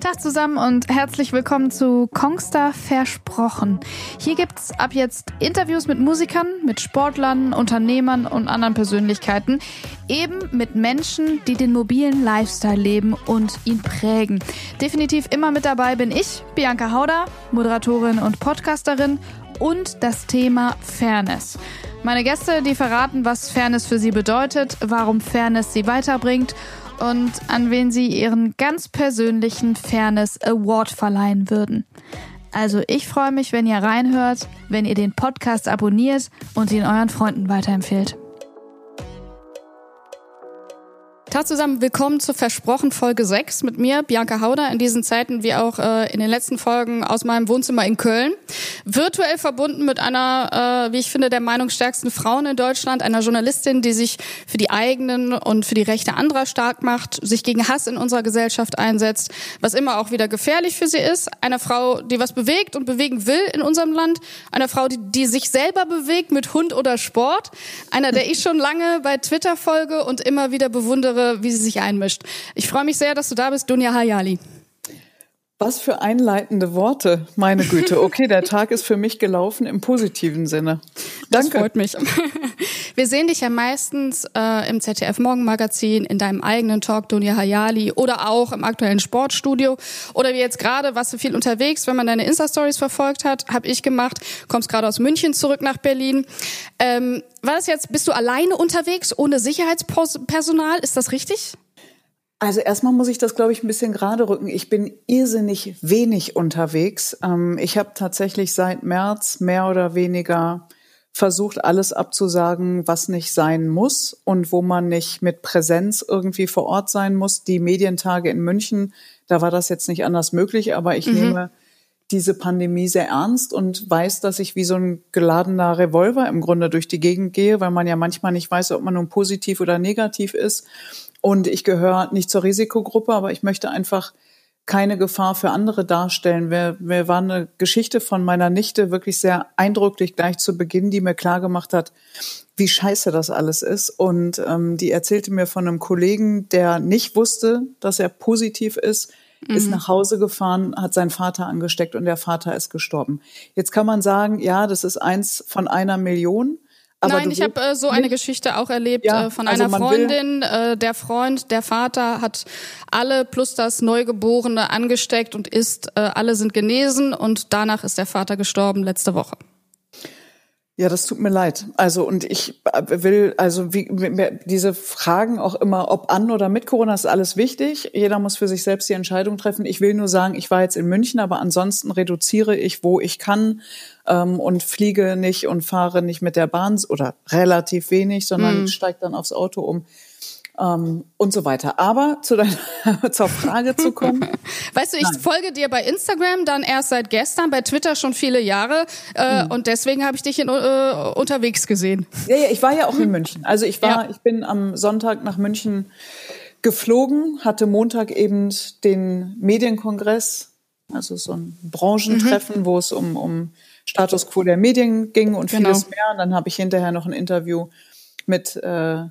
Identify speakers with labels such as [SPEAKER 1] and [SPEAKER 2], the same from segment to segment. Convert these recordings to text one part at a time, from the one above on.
[SPEAKER 1] Tag zusammen und herzlich willkommen zu Kongstar Versprochen. Hier gibt's ab jetzt Interviews mit Musikern, mit Sportlern, Unternehmern und anderen Persönlichkeiten. Eben mit Menschen, die den mobilen Lifestyle leben und ihn prägen. Definitiv immer mit dabei bin ich, Bianca Hauder, Moderatorin und Podcasterin und das Thema Fairness. Meine Gäste, die verraten, was Fairness für sie bedeutet, warum Fairness sie weiterbringt und an wen sie ihren ganz persönlichen Fairness Award verleihen würden. Also ich freue mich, wenn ihr reinhört, wenn ihr den Podcast abonniert und ihn euren Freunden weiterempfehlt. Tag zusammen, willkommen zu Versprochen Folge 6 mit mir, Bianca Hauder, in diesen Zeiten wie auch äh, in den letzten Folgen aus meinem Wohnzimmer in Köln. Virtuell verbunden mit einer, äh, wie ich finde, der meinungsstärksten Frauen in Deutschland, einer Journalistin, die sich für die eigenen und für die Rechte anderer stark macht, sich gegen Hass in unserer Gesellschaft einsetzt, was immer auch wieder gefährlich für sie ist. Einer Frau, die was bewegt und bewegen will in unserem Land. Einer Frau, die, die sich selber bewegt mit Hund oder Sport. Einer, der ich schon lange bei Twitter folge und immer wieder bewundere, höre, wie sie sich einmischt. Ich freue mich sehr, dass du da bist, Dunja Hayali.
[SPEAKER 2] Was für einleitende Worte, meine Güte. Okay, der Tag ist für mich gelaufen im positiven Sinne.
[SPEAKER 1] Danke. Das freut mich. Wir sehen dich ja meistens äh, im ZDF Morgenmagazin, in deinem eigenen Talk, Dunja Hayali, oder auch im aktuellen Sportstudio. Oder wie jetzt gerade, warst du viel unterwegs, wenn man deine Insta-Stories verfolgt hat, habe ich gemacht, kommst gerade aus München zurück nach Berlin. Ähm, war das jetzt, bist du alleine unterwegs, ohne Sicherheitspersonal? Ist das richtig?
[SPEAKER 2] Also erstmal muss ich das, glaube ich, ein bisschen gerade rücken. Ich bin irrsinnig wenig unterwegs. Ähm, ich habe tatsächlich seit März mehr oder weniger versucht, alles abzusagen, was nicht sein muss und wo man nicht mit Präsenz irgendwie vor Ort sein muss. Die Medientage in München, da war das jetzt nicht anders möglich, aber ich mhm. nehme diese Pandemie sehr ernst und weiß, dass ich wie so ein geladener Revolver im Grunde durch die Gegend gehe, weil man ja manchmal nicht weiß, ob man nun positiv oder negativ ist. Und ich gehöre nicht zur Risikogruppe, aber ich möchte einfach keine Gefahr für andere darstellen. Mir, mir war eine Geschichte von meiner Nichte wirklich sehr eindrücklich gleich zu Beginn, die mir klar gemacht hat, wie scheiße das alles ist. Und ähm, die erzählte mir von einem Kollegen, der nicht wusste, dass er positiv ist, mhm. ist nach Hause gefahren, hat seinen Vater angesteckt und der Vater ist gestorben. Jetzt kann man sagen, ja, das ist eins von einer Million.
[SPEAKER 1] Aber Nein, ich habe äh, so eine Geschichte auch erlebt ja, äh, von also einer Freundin. Äh, der Freund, der Vater hat alle plus das Neugeborene angesteckt und ist, äh, alle sind genesen und danach ist der Vater gestorben letzte Woche.
[SPEAKER 2] Ja, das tut mir leid. Also und ich äh, will also wie, diese Fragen auch immer, ob an oder mit Corona ist alles wichtig. Jeder muss für sich selbst die Entscheidung treffen. Ich will nur sagen, ich war jetzt in München, aber ansonsten reduziere ich, wo ich kann ähm, und fliege nicht und fahre nicht mit der Bahn oder relativ wenig, sondern mhm. steige dann aufs Auto um ähm, und so weiter. Aber zu deiner, zur Frage zu kommen.
[SPEAKER 1] Weißt du, ich Nein. folge dir bei Instagram dann erst seit gestern, bei Twitter schon viele Jahre äh, mhm. und deswegen habe ich dich in, äh, unterwegs gesehen.
[SPEAKER 2] Ja, ja, ich war ja auch in München. Also ich war, ja. ich bin am Sonntag nach München geflogen, hatte Montag eben den Medienkongress, also so ein Branchentreffen, mhm. wo es um, um Status quo der Medien ging und genau. vieles mehr. Und dann habe ich hinterher noch ein Interview mit äh,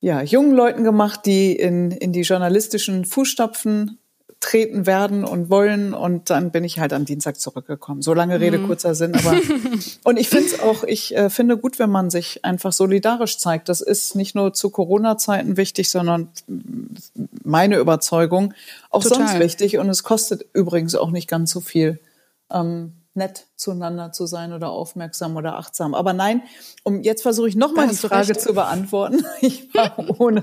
[SPEAKER 2] ja, jungen Leuten gemacht, die in, in die journalistischen Fußstapfen treten werden und wollen. Und dann bin ich halt am Dienstag zurückgekommen. So lange Rede, mhm. kurzer Sinn. Aber und ich finde es auch, ich äh, finde gut, wenn man sich einfach solidarisch zeigt. Das ist nicht nur zu Corona-Zeiten wichtig, sondern meine Überzeugung auch Total. sonst wichtig. Und es kostet übrigens auch nicht ganz so viel. Ähm, nett zueinander zu sein oder aufmerksam oder achtsam. Aber nein, um jetzt versuche ich nochmal die Frage recht. zu beantworten. Ich war ohne,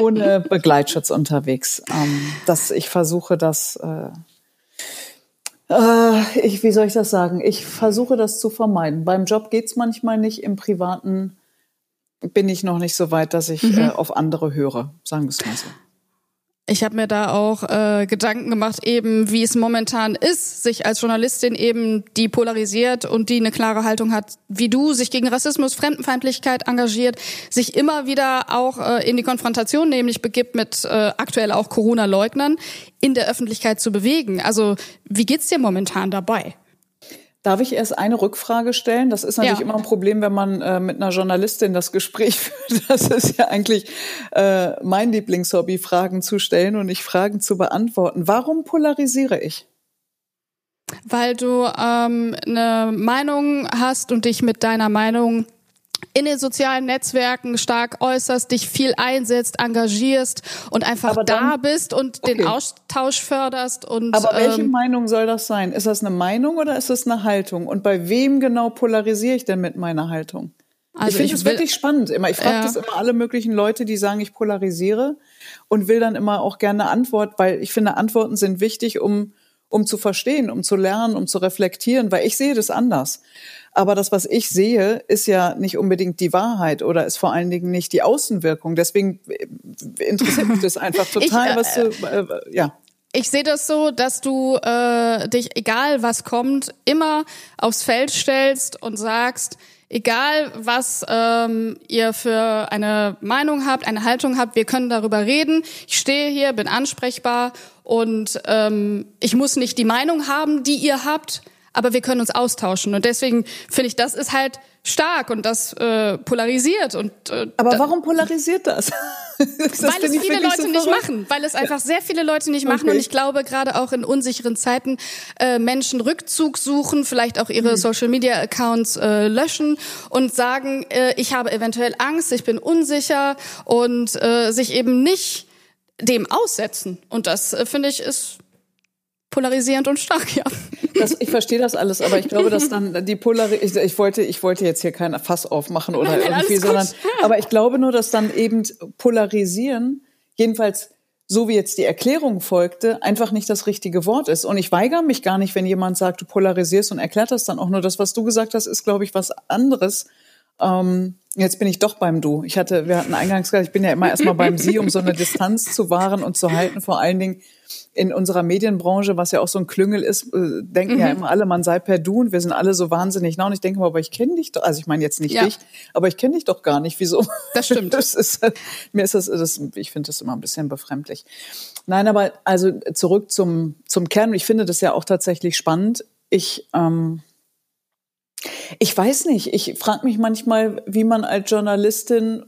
[SPEAKER 2] ohne Begleitschutz unterwegs. Ähm, dass ich versuche, das, äh, äh, ich, wie soll ich das sagen? Ich versuche das zu vermeiden. Beim Job geht's manchmal nicht, im Privaten bin ich noch nicht so weit, dass ich mhm. äh, auf andere höre, sagen wir es mal so.
[SPEAKER 1] Ich habe mir da auch äh, Gedanken gemacht, eben wie es momentan ist, sich als Journalistin eben, die polarisiert und die eine klare Haltung hat, wie du, sich gegen Rassismus, Fremdenfeindlichkeit engagiert, sich immer wieder auch äh, in die Konfrontation nämlich begibt mit äh, aktuell auch Corona-Leugnern, in der Öffentlichkeit zu bewegen. Also wie geht's dir momentan dabei?
[SPEAKER 2] Darf ich erst eine Rückfrage stellen? Das ist natürlich ja. immer ein Problem, wenn man äh, mit einer Journalistin das Gespräch führt. Das ist ja eigentlich äh, mein Lieblingshobby, Fragen zu stellen und nicht Fragen zu beantworten. Warum polarisiere ich?
[SPEAKER 1] Weil du ähm, eine Meinung hast und dich mit deiner Meinung in den sozialen Netzwerken stark äußerst, dich viel einsetzt, engagierst und einfach dann, da bist und okay. den Austausch förderst und
[SPEAKER 2] Aber welche ähm, Meinung soll das sein? Ist das eine Meinung oder ist das eine Haltung? Und bei wem genau polarisiere ich denn mit meiner Haltung? Also ich finde es wirklich spannend immer. Ich frage ja. das immer alle möglichen Leute, die sagen, ich polarisiere und will dann immer auch gerne eine Antwort, weil ich finde, Antworten sind wichtig, um um zu verstehen, um zu lernen, um zu reflektieren, weil ich sehe das anders. Aber das, was ich sehe, ist ja nicht unbedingt die Wahrheit oder ist vor allen Dingen nicht die Außenwirkung. Deswegen äh, interessiert mich das einfach total, ich, äh, was du, äh, ja.
[SPEAKER 1] Ich sehe das so, dass du äh, dich, egal was kommt, immer aufs Feld stellst und sagst, egal was ähm, ihr für eine Meinung habt, eine Haltung habt, wir können darüber reden. Ich stehe hier, bin ansprechbar und ähm, ich muss nicht die Meinung haben, die ihr habt, aber wir können uns austauschen. Und deswegen finde ich, das ist halt stark und das äh, polarisiert. Und,
[SPEAKER 2] äh, aber warum polarisiert das?
[SPEAKER 1] das weil es viele Leute so nicht machen, weil es einfach sehr viele Leute nicht machen. Okay. Und ich glaube, gerade auch in unsicheren Zeiten äh, Menschen Rückzug suchen, vielleicht auch ihre hm. Social-Media-Accounts äh, löschen und sagen, äh, ich habe eventuell Angst, ich bin unsicher und äh, sich eben nicht dem aussetzen. Und das, äh, finde ich, ist polarisierend und stark, ja.
[SPEAKER 2] Das, ich verstehe das alles, aber ich glaube, dass dann die Polarisierung, ich, wollte, ich wollte jetzt hier kein Fass aufmachen oder nein, nein, irgendwie, sondern, aber ich glaube nur, dass dann eben polarisieren, jedenfalls so wie jetzt die Erklärung folgte, einfach nicht das richtige Wort ist. Und ich weigere mich gar nicht, wenn jemand sagt, du polarisierst und erklärt das dann auch nur. Das, was du gesagt hast, ist, glaube ich, was anderes. Ähm, Jetzt bin ich doch beim Du. Ich hatte, wir hatten eingangs gesagt, ich bin ja immer erstmal beim Sie, um so eine Distanz zu wahren und zu halten. Vor allen Dingen in unserer Medienbranche, was ja auch so ein Klüngel ist, äh, denken mhm. ja immer alle, man sei per Du und wir sind alle so wahnsinnig nah. Und ich denke mal, aber ich kenne dich doch, also ich meine jetzt nicht ja. dich, aber ich kenne dich doch gar nicht. Wieso?
[SPEAKER 1] Das stimmt.
[SPEAKER 2] Das ist, mir ist das, das ich finde das immer ein bisschen befremdlich. Nein, aber also zurück zum, zum Kern. Ich finde das ja auch tatsächlich spannend. Ich, ähm, ich weiß nicht. Ich frage mich manchmal, wie man als Journalistin,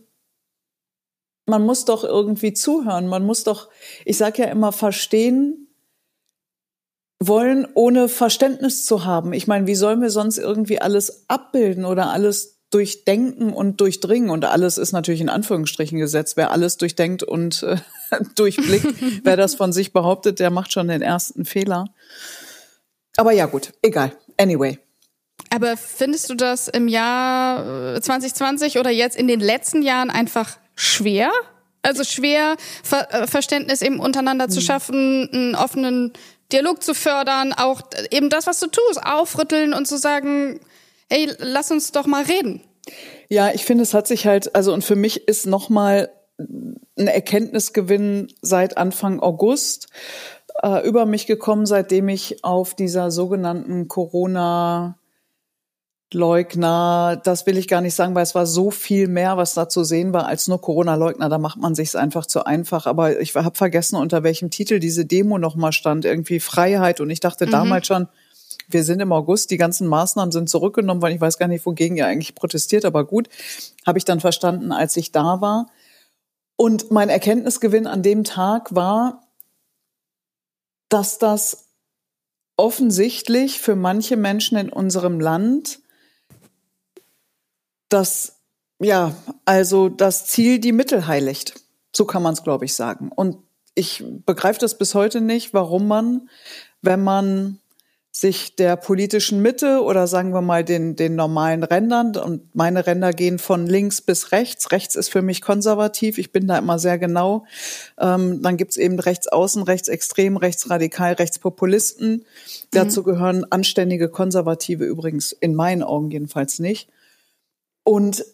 [SPEAKER 2] man muss doch irgendwie zuhören. Man muss doch, ich sage ja immer, verstehen wollen, ohne Verständnis zu haben. Ich meine, wie sollen wir sonst irgendwie alles abbilden oder alles durchdenken und durchdringen? Und alles ist natürlich in Anführungsstrichen gesetzt. Wer alles durchdenkt und äh, durchblickt, wer das von sich behauptet, der macht schon den ersten Fehler. Aber ja, gut, egal. Anyway.
[SPEAKER 1] Aber findest du das im Jahr 2020 äh, oder jetzt in den letzten Jahren einfach schwer? Also schwer, Ver äh, Verständnis eben untereinander hm. zu schaffen, einen offenen Dialog zu fördern, auch eben das, was du tust, aufrütteln und zu sagen, hey, lass uns doch mal reden.
[SPEAKER 2] Ja, ich finde, es hat sich halt, also und für mich ist nochmal ein Erkenntnisgewinn seit Anfang August äh, über mich gekommen, seitdem ich auf dieser sogenannten Corona Leugner, das will ich gar nicht sagen, weil es war so viel mehr, was da zu sehen war, als nur Corona-Leugner. Da macht man sich einfach zu einfach. Aber ich habe vergessen, unter welchem Titel diese Demo nochmal stand. Irgendwie Freiheit. Und ich dachte mhm. damals schon, wir sind im August, die ganzen Maßnahmen sind zurückgenommen worden. Ich weiß gar nicht, wogegen ihr eigentlich protestiert, aber gut, habe ich dann verstanden, als ich da war. Und mein Erkenntnisgewinn an dem Tag war, dass das offensichtlich für manche Menschen in unserem Land dass ja, also das Ziel die Mittel heiligt. So kann man es, glaube ich, sagen. Und ich begreife das bis heute nicht, warum man, wenn man sich der politischen Mitte oder sagen wir mal den, den normalen Rändern und meine Ränder gehen von links bis rechts. Rechts ist für mich konservativ, ich bin da immer sehr genau. Ähm, dann gibt's eben rechtsaußen, rechtsextrem, rechtsradikal, rechtspopulisten. Mhm. Dazu gehören anständige Konservative übrigens in meinen Augen jedenfalls nicht. Und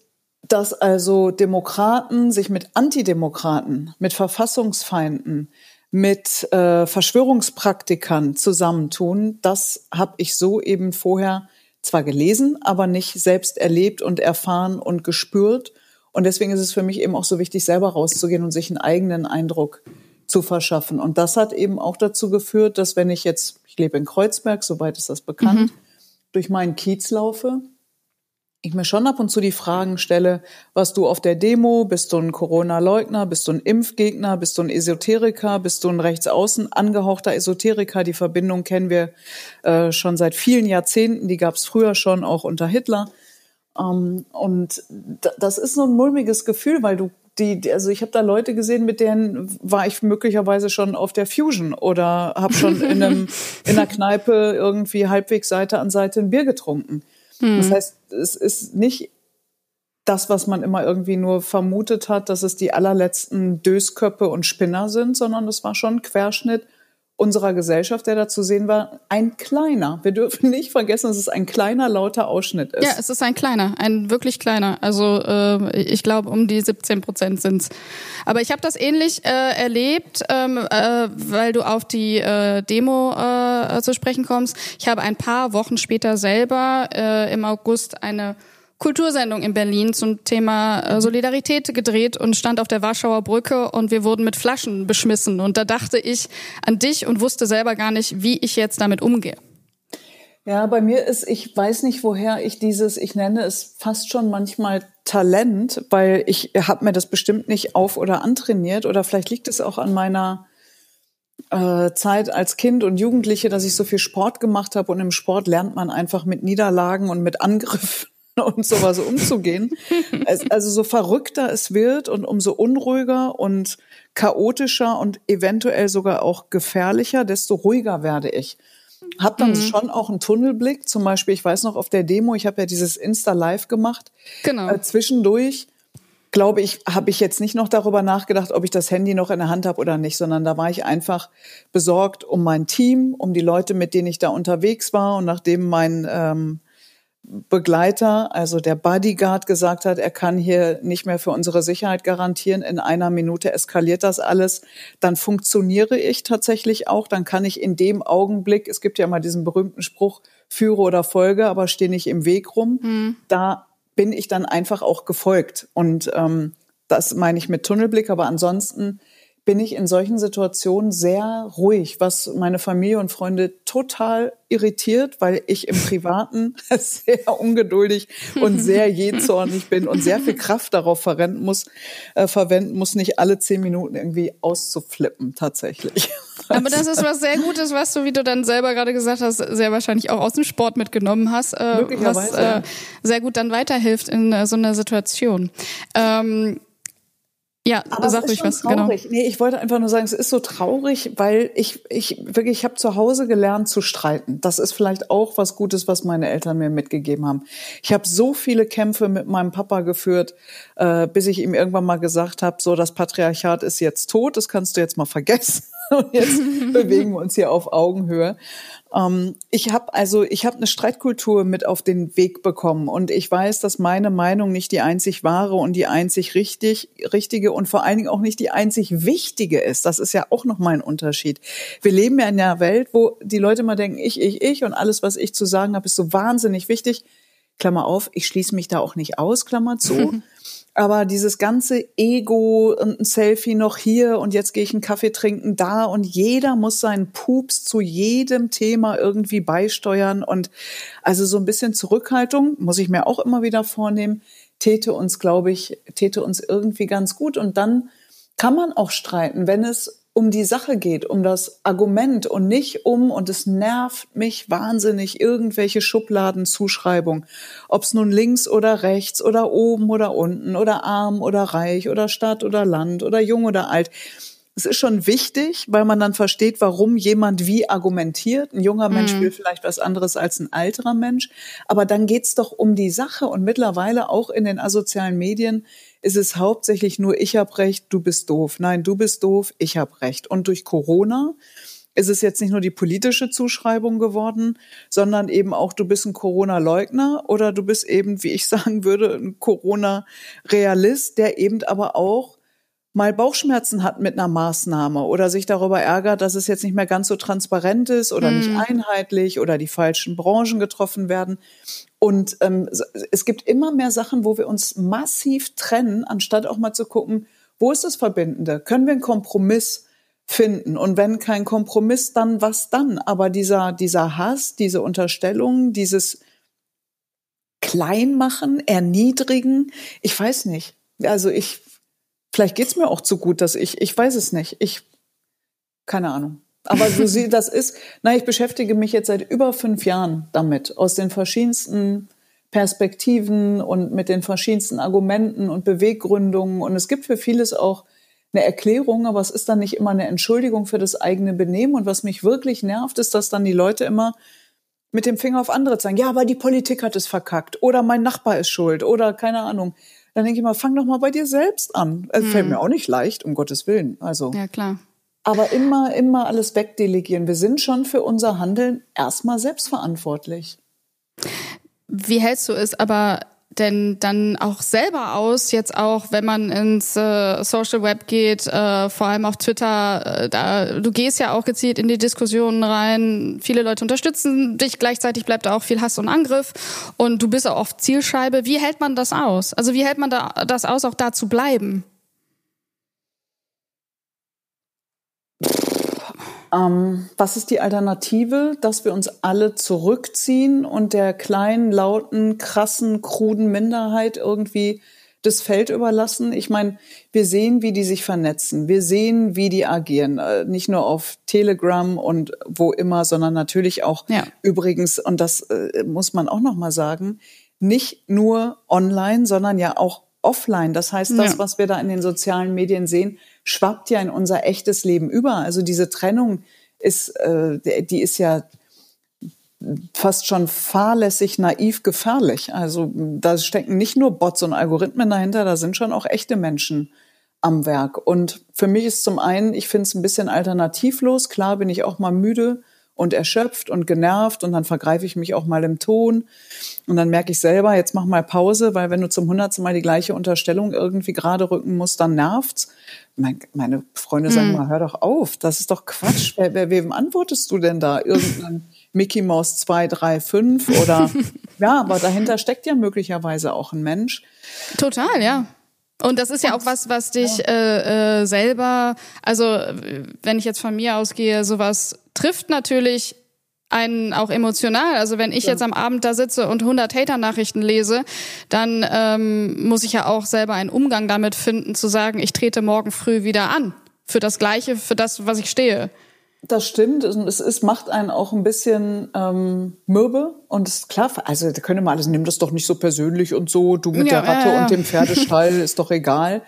[SPEAKER 2] dass also Demokraten sich mit Antidemokraten, mit Verfassungsfeinden, mit äh, Verschwörungspraktikern zusammentun, das habe ich so eben vorher zwar gelesen, aber nicht selbst erlebt und erfahren und gespürt. Und deswegen ist es für mich eben auch so wichtig, selber rauszugehen und sich einen eigenen Eindruck zu verschaffen. Und das hat eben auch dazu geführt, dass wenn ich jetzt, ich lebe in Kreuzberg, soweit ist das bekannt, mhm durch meinen Kiez laufe, ich mir schon ab und zu die Fragen stelle, was du auf der Demo, bist du ein Corona-Leugner, bist du ein Impfgegner, bist du ein Esoteriker, bist du ein rechtsaußen angehauchter Esoteriker? Die Verbindung kennen wir äh, schon seit vielen Jahrzehnten, die gab es früher schon auch unter Hitler. Ähm, und das ist so ein mulmiges Gefühl, weil du die, also ich habe da Leute gesehen, mit denen war ich möglicherweise schon auf der Fusion oder habe schon in, einem, in einer Kneipe irgendwie halbwegs Seite an Seite ein Bier getrunken. Hm. Das heißt, es ist nicht das, was man immer irgendwie nur vermutet hat, dass es die allerletzten Dösköppe und Spinner sind, sondern es war schon ein Querschnitt unserer Gesellschaft, der da zu sehen war, ein kleiner. Wir dürfen nicht vergessen, dass es ein kleiner, lauter Ausschnitt ist.
[SPEAKER 1] Ja, es ist ein kleiner, ein wirklich kleiner. Also äh, ich glaube, um die 17 Prozent sind's. Aber ich habe das ähnlich äh, erlebt, ähm, äh, weil du auf die äh, Demo äh, zu sprechen kommst. Ich habe ein paar Wochen später selber äh, im August eine Kultursendung in Berlin zum Thema äh, Solidarität gedreht und stand auf der Warschauer Brücke und wir wurden mit Flaschen beschmissen. Und da dachte ich an dich und wusste selber gar nicht, wie ich jetzt damit umgehe.
[SPEAKER 2] Ja, bei mir ist, ich weiß nicht, woher ich dieses, ich nenne es fast schon manchmal Talent, weil ich habe mir das bestimmt nicht auf oder antrainiert oder vielleicht liegt es auch an meiner äh, Zeit als Kind und Jugendliche, dass ich so viel Sport gemacht habe und im Sport lernt man einfach mit Niederlagen und mit Angriffen und sowas umzugehen. also so verrückter es wird und umso unruhiger und chaotischer und eventuell sogar auch gefährlicher, desto ruhiger werde ich. Hab dann mhm. schon auch einen Tunnelblick. Zum Beispiel, ich weiß noch auf der Demo, ich habe ja dieses Insta Live gemacht. Genau. Äh, zwischendurch glaube ich, habe ich jetzt nicht noch darüber nachgedacht, ob ich das Handy noch in der Hand habe oder nicht, sondern da war ich einfach besorgt um mein Team, um die Leute, mit denen ich da unterwegs war und nachdem mein ähm, Begleiter, also der Bodyguard gesagt hat, er kann hier nicht mehr für unsere Sicherheit garantieren, in einer Minute eskaliert das alles, dann funktioniere ich tatsächlich auch, dann kann ich in dem Augenblick, es gibt ja mal diesen berühmten Spruch, führe oder folge, aber stehe nicht im Weg rum, mhm. da bin ich dann einfach auch gefolgt. Und ähm, das meine ich mit Tunnelblick, aber ansonsten bin ich in solchen Situationen sehr ruhig, was meine Familie und Freunde total irritiert, weil ich im Privaten sehr ungeduldig und sehr jähzornig bin und sehr viel Kraft darauf verwenden muss, äh, verwenden muss, nicht alle zehn Minuten irgendwie auszuflippen, tatsächlich.
[SPEAKER 1] Aber das ist was sehr Gutes, was du, wie du dann selber gerade gesagt hast, sehr wahrscheinlich auch aus dem Sport mitgenommen hast, äh, was äh, sehr gut dann weiterhilft in äh, so einer Situation. Ähm, ja,
[SPEAKER 2] Aber sag ruhig was, genau. traurig. genau. Nee, ich wollte einfach nur sagen, es ist so traurig, weil ich, ich wirklich, ich habe zu Hause gelernt zu streiten. Das ist vielleicht auch was Gutes, was meine Eltern mir mitgegeben haben. Ich habe so viele Kämpfe mit meinem Papa geführt, äh, bis ich ihm irgendwann mal gesagt habe, so das Patriarchat ist jetzt tot, das kannst du jetzt mal vergessen. Und jetzt bewegen wir uns hier auf Augenhöhe. Ähm, ich habe also, ich habe eine Streitkultur mit auf den Weg bekommen und ich weiß, dass meine Meinung nicht die einzig wahre und die einzig richtig, richtige und vor allen Dingen auch nicht die einzig wichtige ist. Das ist ja auch noch mal ein Unterschied. Wir leben ja in einer Welt, wo die Leute mal denken, ich, ich, ich und alles, was ich zu sagen habe, ist so wahnsinnig wichtig. Klammer auf, ich schließe mich da auch nicht aus, Klammer zu. Aber dieses ganze Ego und ein Selfie noch hier und jetzt gehe ich einen Kaffee trinken da und jeder muss seinen Pups zu jedem Thema irgendwie beisteuern und also so ein bisschen Zurückhaltung muss ich mir auch immer wieder vornehmen, täte uns, glaube ich, täte uns irgendwie ganz gut und dann kann man auch streiten, wenn es um die Sache geht, um das Argument und nicht um, und es nervt mich wahnsinnig, irgendwelche Schubladenzuschreibung. Ob es nun links oder rechts oder oben oder unten oder arm oder reich oder Stadt oder Land oder jung oder alt. Es ist schon wichtig, weil man dann versteht, warum jemand wie argumentiert. Ein junger Mensch mhm. will vielleicht was anderes als ein alterer Mensch. Aber dann geht's doch um die Sache. Und mittlerweile auch in den asozialen Medien ist es hauptsächlich nur, ich hab recht, du bist doof. Nein, du bist doof, ich hab recht. Und durch Corona ist es jetzt nicht nur die politische Zuschreibung geworden, sondern eben auch, du bist ein Corona-Leugner oder du bist eben, wie ich sagen würde, ein Corona-Realist, der eben aber auch mal Bauchschmerzen hat mit einer Maßnahme oder sich darüber ärgert, dass es jetzt nicht mehr ganz so transparent ist oder hm. nicht einheitlich oder die falschen Branchen getroffen werden. Und ähm, es gibt immer mehr Sachen, wo wir uns massiv trennen, anstatt auch mal zu gucken, wo ist das Verbindende? Können wir einen Kompromiss finden. Und wenn kein Kompromiss, dann was dann? Aber dieser, dieser Hass, diese Unterstellung, dieses Kleinmachen, Erniedrigen, ich weiß nicht. Also ich, vielleicht geht's mir auch zu gut, dass ich, ich weiß es nicht. Ich, keine Ahnung. Aber so sie, das ist, na, ich beschäftige mich jetzt seit über fünf Jahren damit, aus den verschiedensten Perspektiven und mit den verschiedensten Argumenten und Beweggründungen. Und es gibt für vieles auch eine Erklärung, aber es ist dann nicht immer eine Entschuldigung für das eigene Benehmen. Und was mich wirklich nervt, ist, dass dann die Leute immer mit dem Finger auf andere zeigen. Ja, aber die Politik hat es verkackt. Oder mein Nachbar ist schuld. Oder keine Ahnung. Dann denke ich mal, fang doch mal bei dir selbst an. Es hm. fällt mir auch nicht leicht, um Gottes Willen. Also.
[SPEAKER 1] Ja, klar.
[SPEAKER 2] Aber immer, immer alles wegdelegieren. Wir sind schon für unser Handeln erstmal selbstverantwortlich.
[SPEAKER 1] Wie hältst du es aber denn dann auch selber aus, jetzt auch, wenn man ins äh, Social Web geht, äh, vor allem auf Twitter, äh, da, du gehst ja auch gezielt in die Diskussionen rein, viele Leute unterstützen dich, gleichzeitig bleibt da auch viel Hass und Angriff und du bist auch oft Zielscheibe. Wie hält man das aus? Also wie hält man da, das aus, auch da zu bleiben?
[SPEAKER 2] Ähm, was ist die Alternative? Dass wir uns alle zurückziehen und der kleinen, lauten, krassen, kruden Minderheit irgendwie das Feld überlassen. Ich meine, wir sehen, wie die sich vernetzen. Wir sehen, wie die agieren. Äh, nicht nur auf Telegram und wo immer, sondern natürlich auch ja. übrigens, und das äh, muss man auch nochmal sagen, nicht nur online, sondern ja auch offline. Das heißt, das, ja. was wir da in den sozialen Medien sehen, schwappt ja in unser echtes Leben über. Also diese Trennung ist, äh, die ist ja fast schon fahrlässig, naiv, gefährlich. Also da stecken nicht nur Bots und Algorithmen dahinter, da sind schon auch echte Menschen am Werk. Und für mich ist zum einen, ich finde es ein bisschen alternativlos. Klar bin ich auch mal müde und erschöpft und genervt und dann vergreife ich mich auch mal im Ton und dann merke ich selber, jetzt mach mal Pause, weil wenn du zum hundertsten Mal die gleiche Unterstellung irgendwie gerade rücken musst, dann nervt's. meine Freunde sagen mhm. mal, hör doch auf, das ist doch Quatsch. Wer, wer, wem antwortest du denn da? Irgendein Mickey Mouse 2, 3, 5 oder ja, aber dahinter steckt ja möglicherweise auch ein Mensch.
[SPEAKER 1] Total, ja. Und das ist ja auch was, was dich äh, äh, selber, also wenn ich jetzt von mir ausgehe, sowas trifft natürlich einen auch emotional. Also wenn ich jetzt am Abend da sitze und 100 Hater-Nachrichten lese, dann ähm, muss ich ja auch selber einen Umgang damit finden, zu sagen, ich trete morgen früh wieder an. Für das Gleiche, für das, was ich stehe.
[SPEAKER 2] Das stimmt. Es ist, macht einen auch ein bisschen ähm, mürbe. Und es ist klar, also da können wir alles, nimm das doch nicht so persönlich und so, du mit ja, der Ratte ja, ja. und dem Pferdestall ist doch egal.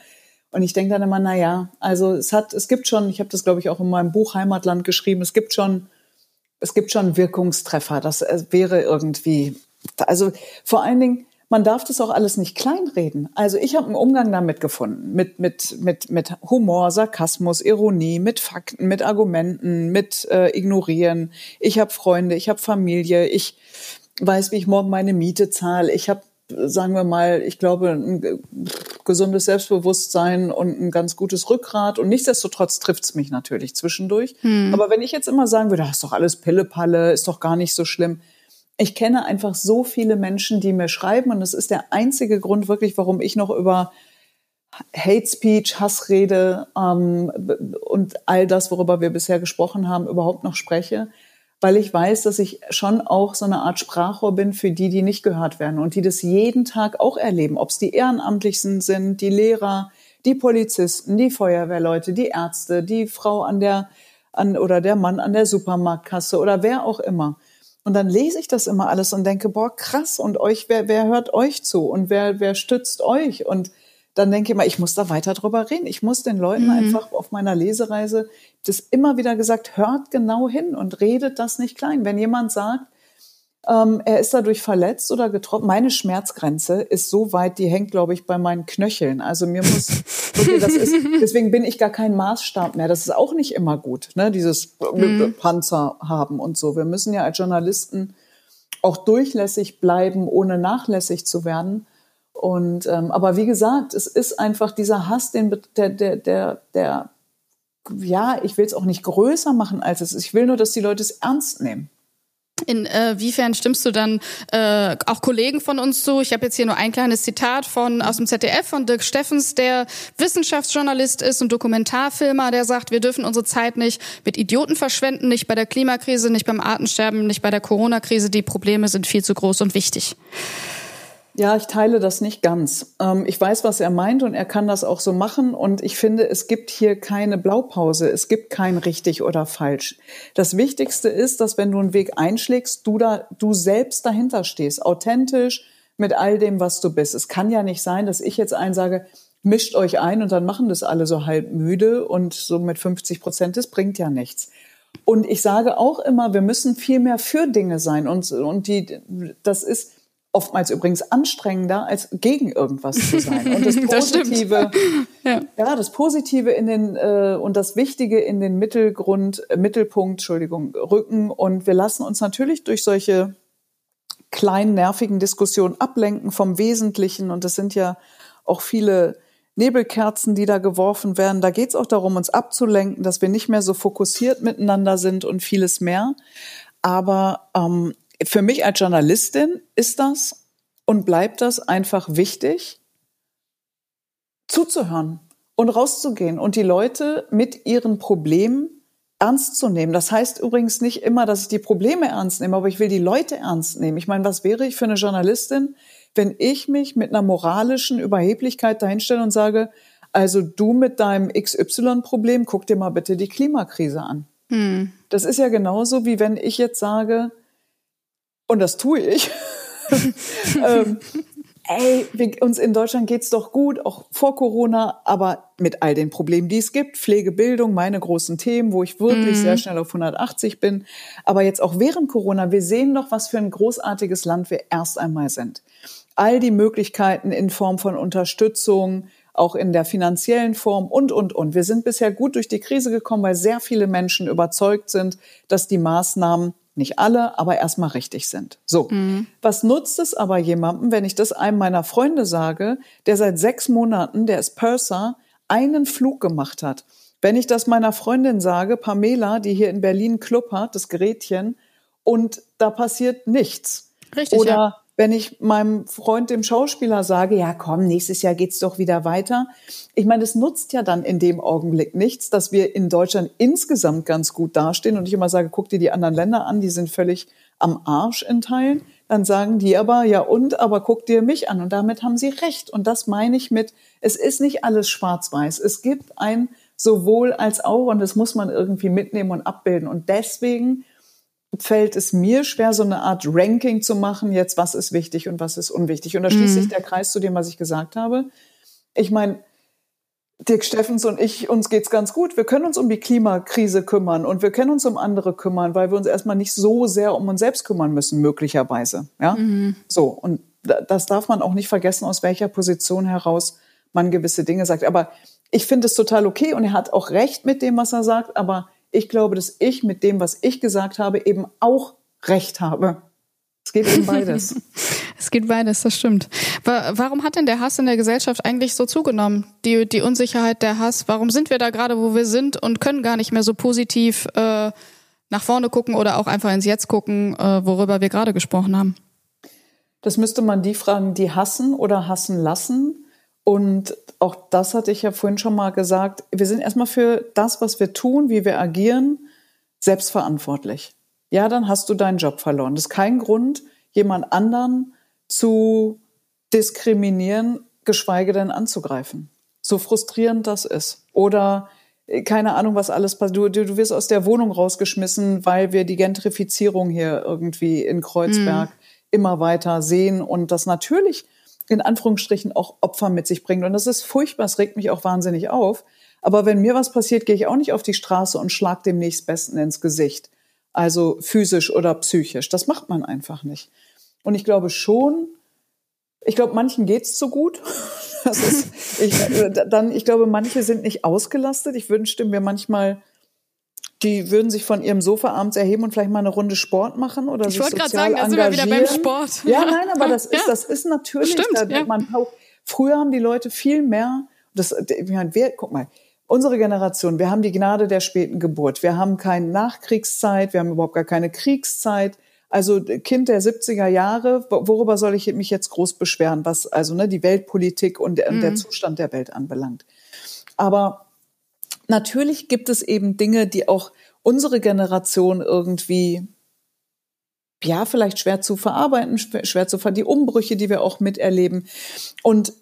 [SPEAKER 2] Und ich denke dann immer, na ja, also es hat, es gibt schon, ich habe das glaube ich auch in meinem Buch Heimatland geschrieben, es gibt schon, es gibt schon Wirkungstreffer. Das äh, wäre irgendwie, also vor allen Dingen, man darf das auch alles nicht kleinreden. Also ich habe einen Umgang damit gefunden, mit mit mit mit Humor, Sarkasmus, Ironie, mit Fakten, mit Argumenten, mit äh, Ignorieren. Ich habe Freunde, ich habe Familie, ich weiß, wie ich morgen meine Miete zahle. Ich habe sagen wir mal, ich glaube, ein gesundes Selbstbewusstsein und ein ganz gutes Rückgrat. Und nichtsdestotrotz trifft's mich natürlich zwischendurch. Hm. Aber wenn ich jetzt immer sagen würde, das ist doch alles Pillepalle, ist doch gar nicht so schlimm. Ich kenne einfach so viele Menschen, die mir schreiben. Und das ist der einzige Grund wirklich, warum ich noch über Hate Speech, Hassrede ähm, und all das, worüber wir bisher gesprochen haben, überhaupt noch spreche weil ich weiß, dass ich schon auch so eine Art Sprachrohr bin für die, die nicht gehört werden und die das jeden Tag auch erleben, ob es die Ehrenamtlichen sind, die Lehrer, die Polizisten, die Feuerwehrleute, die Ärzte, die Frau an der an, oder der Mann an der Supermarktkasse oder wer auch immer. Und dann lese ich das immer alles und denke, boah, krass, und euch, wer, wer hört euch zu und wer, wer stützt euch? Und dann denke ich mal, ich muss da weiter drüber reden. Ich muss den Leuten mhm. einfach auf meiner Lesereise das immer wieder gesagt, hört genau hin und redet das nicht klein. Wenn jemand sagt, ähm, er ist dadurch verletzt oder getroffen, meine Schmerzgrenze ist so weit, die hängt, glaube ich, bei meinen Knöcheln. Also mir muss, okay, das ist, deswegen bin ich gar kein Maßstab mehr. Das ist auch nicht immer gut, ne? dieses mhm. Panzer haben und so. Wir müssen ja als Journalisten auch durchlässig bleiben, ohne nachlässig zu werden. Und ähm, aber wie gesagt, es ist einfach dieser Hass, den der der der der ja, ich will es auch nicht größer machen als es ist. Ich will nur, dass die Leute es ernst nehmen.
[SPEAKER 1] Inwiefern stimmst du dann äh, auch Kollegen von uns zu? Ich habe jetzt hier nur ein kleines Zitat von aus dem ZDF von Dirk Steffens, der Wissenschaftsjournalist ist und Dokumentarfilmer, der sagt, wir dürfen unsere Zeit nicht mit Idioten verschwenden, nicht bei der Klimakrise, nicht beim Artensterben, nicht bei der Corona-Krise. Die Probleme sind viel zu groß und wichtig.
[SPEAKER 2] Ja, ich teile das nicht ganz. Ähm, ich weiß, was er meint und er kann das auch so machen. Und ich finde, es gibt hier keine Blaupause. Es gibt kein richtig oder falsch. Das Wichtigste ist, dass wenn du einen Weg einschlägst, du da, du selbst dahinter stehst, authentisch mit all dem, was du bist. Es kann ja nicht sein, dass ich jetzt einsage, mischt euch ein und dann machen das alle so halb müde und so mit 50 Prozent, das bringt ja nichts. Und ich sage auch immer, wir müssen viel mehr für Dinge sein und, und die, das ist, oftmals übrigens anstrengender, als gegen irgendwas zu sein. Und das Positive, das ja. ja. das Positive in den äh, und das Wichtige in den Mittelgrund, äh, Mittelpunkt, Entschuldigung, rücken. Und wir lassen uns natürlich durch solche kleinen nervigen Diskussionen ablenken vom Wesentlichen. Und das sind ja auch viele Nebelkerzen, die da geworfen werden. Da geht es auch darum, uns abzulenken, dass wir nicht mehr so fokussiert miteinander sind und vieles mehr. Aber ähm, für mich als Journalistin ist das und bleibt das einfach wichtig, zuzuhören und rauszugehen und die Leute mit ihren Problemen ernst zu nehmen. Das heißt übrigens nicht immer, dass ich die Probleme ernst nehme, aber ich will die Leute ernst nehmen. Ich meine, was wäre ich für eine Journalistin, wenn ich mich mit einer moralischen Überheblichkeit dahinstelle und sage, also du mit deinem XY-Problem, guck dir mal bitte die Klimakrise an. Hm. Das ist ja genauso, wie wenn ich jetzt sage, und das tue ich. ähm, ey, wir, uns in Deutschland geht's doch gut, auch vor Corona, aber mit all den Problemen, die es gibt, Pflegebildung, meine großen Themen, wo ich wirklich mhm. sehr schnell auf 180 bin, aber jetzt auch während Corona, wir sehen doch, was für ein großartiges Land wir erst einmal sind. All die Möglichkeiten in Form von Unterstützung, auch in der finanziellen Form und, und, und. Wir sind bisher gut durch die Krise gekommen, weil sehr viele Menschen überzeugt sind, dass die Maßnahmen nicht alle, aber erstmal richtig sind. So. Mhm. Was nutzt es aber jemandem, wenn ich das einem meiner Freunde sage, der seit sechs Monaten, der ist Purser, einen Flug gemacht hat? Wenn ich das meiner Freundin sage, Pamela, die hier in Berlin Club hat, das Gerätchen, und da passiert nichts. Richtig. Oder ja wenn ich meinem Freund, dem Schauspieler, sage, ja komm, nächstes Jahr geht's doch wieder weiter. Ich meine, es nutzt ja dann in dem Augenblick nichts, dass wir in Deutschland insgesamt ganz gut dastehen und ich immer sage, guck dir die anderen Länder an, die sind völlig am Arsch in Teilen. Dann sagen die aber, ja und, aber guck dir mich an. Und damit haben sie recht. Und das meine ich mit, es ist nicht alles schwarz-weiß. Es gibt ein sowohl als auch und das muss man irgendwie mitnehmen und abbilden. Und deswegen fällt es mir schwer, so eine Art Ranking zu machen, jetzt was ist wichtig und was ist unwichtig. Und da schließt mhm. sich der Kreis zu dem, was ich gesagt habe. Ich meine, Dirk Steffens und ich, uns geht's ganz gut. Wir können uns um die Klimakrise kümmern und wir können uns um andere kümmern, weil wir uns erstmal nicht so sehr um uns selbst kümmern müssen, möglicherweise. Ja, mhm. so. Und das darf man auch nicht vergessen, aus welcher Position heraus man gewisse Dinge sagt. Aber ich finde es total okay und er hat auch recht mit dem, was er sagt. Aber ich glaube, dass ich mit dem, was ich gesagt habe, eben auch recht habe. Es geht eben beides.
[SPEAKER 1] es geht beides, das stimmt. Warum hat denn der Hass in der Gesellschaft eigentlich so zugenommen? Die, die Unsicherheit, der Hass. Warum sind wir da gerade, wo wir sind und können gar nicht mehr so positiv äh, nach vorne gucken oder auch einfach ins Jetzt gucken, äh, worüber wir gerade gesprochen haben?
[SPEAKER 2] Das müsste man die fragen, die hassen oder hassen lassen. Und auch das hatte ich ja vorhin schon mal gesagt. Wir sind erstmal für das, was wir tun, wie wir agieren, selbstverantwortlich. Ja, dann hast du deinen Job verloren. Das ist kein Grund, jemand anderen zu diskriminieren, geschweige denn anzugreifen. So frustrierend das ist. Oder äh, keine Ahnung, was alles passiert. Du, du wirst aus der Wohnung rausgeschmissen, weil wir die Gentrifizierung hier irgendwie in Kreuzberg mm. immer weiter sehen und das natürlich in Anführungsstrichen auch Opfer mit sich bringt. Und das ist furchtbar, es regt mich auch wahnsinnig auf. Aber wenn mir was passiert, gehe ich auch nicht auf die Straße und schlag dem nächstbesten ins Gesicht. Also physisch oder psychisch. Das macht man einfach nicht. Und ich glaube schon, ich glaube, manchen geht's zu gut. Ist, ich, äh, dann, ich glaube, manche sind nicht ausgelastet. Ich wünschte mir manchmal die würden sich von ihrem Sofa abends erheben und vielleicht mal eine Runde Sport machen oder ich wollte gerade sagen, da sind wir wieder beim Sport. Ja, nein, aber das ist, ja. das ist natürlich, Stimmt, da, ja. man, früher haben die Leute viel mehr, das, ich meine, wer, guck mal, unsere Generation, wir haben die Gnade der späten Geburt, wir haben keine Nachkriegszeit, wir haben überhaupt gar keine Kriegszeit, Also Kind der 70er Jahre, worüber soll ich mich jetzt groß beschweren, was also ne, die Weltpolitik und der, mhm. der Zustand der Welt anbelangt. Aber natürlich gibt es eben Dinge, die auch unsere Generation irgendwie ja, vielleicht schwer zu verarbeiten, schwer zu ver die Umbrüche, die wir auch miterleben. Und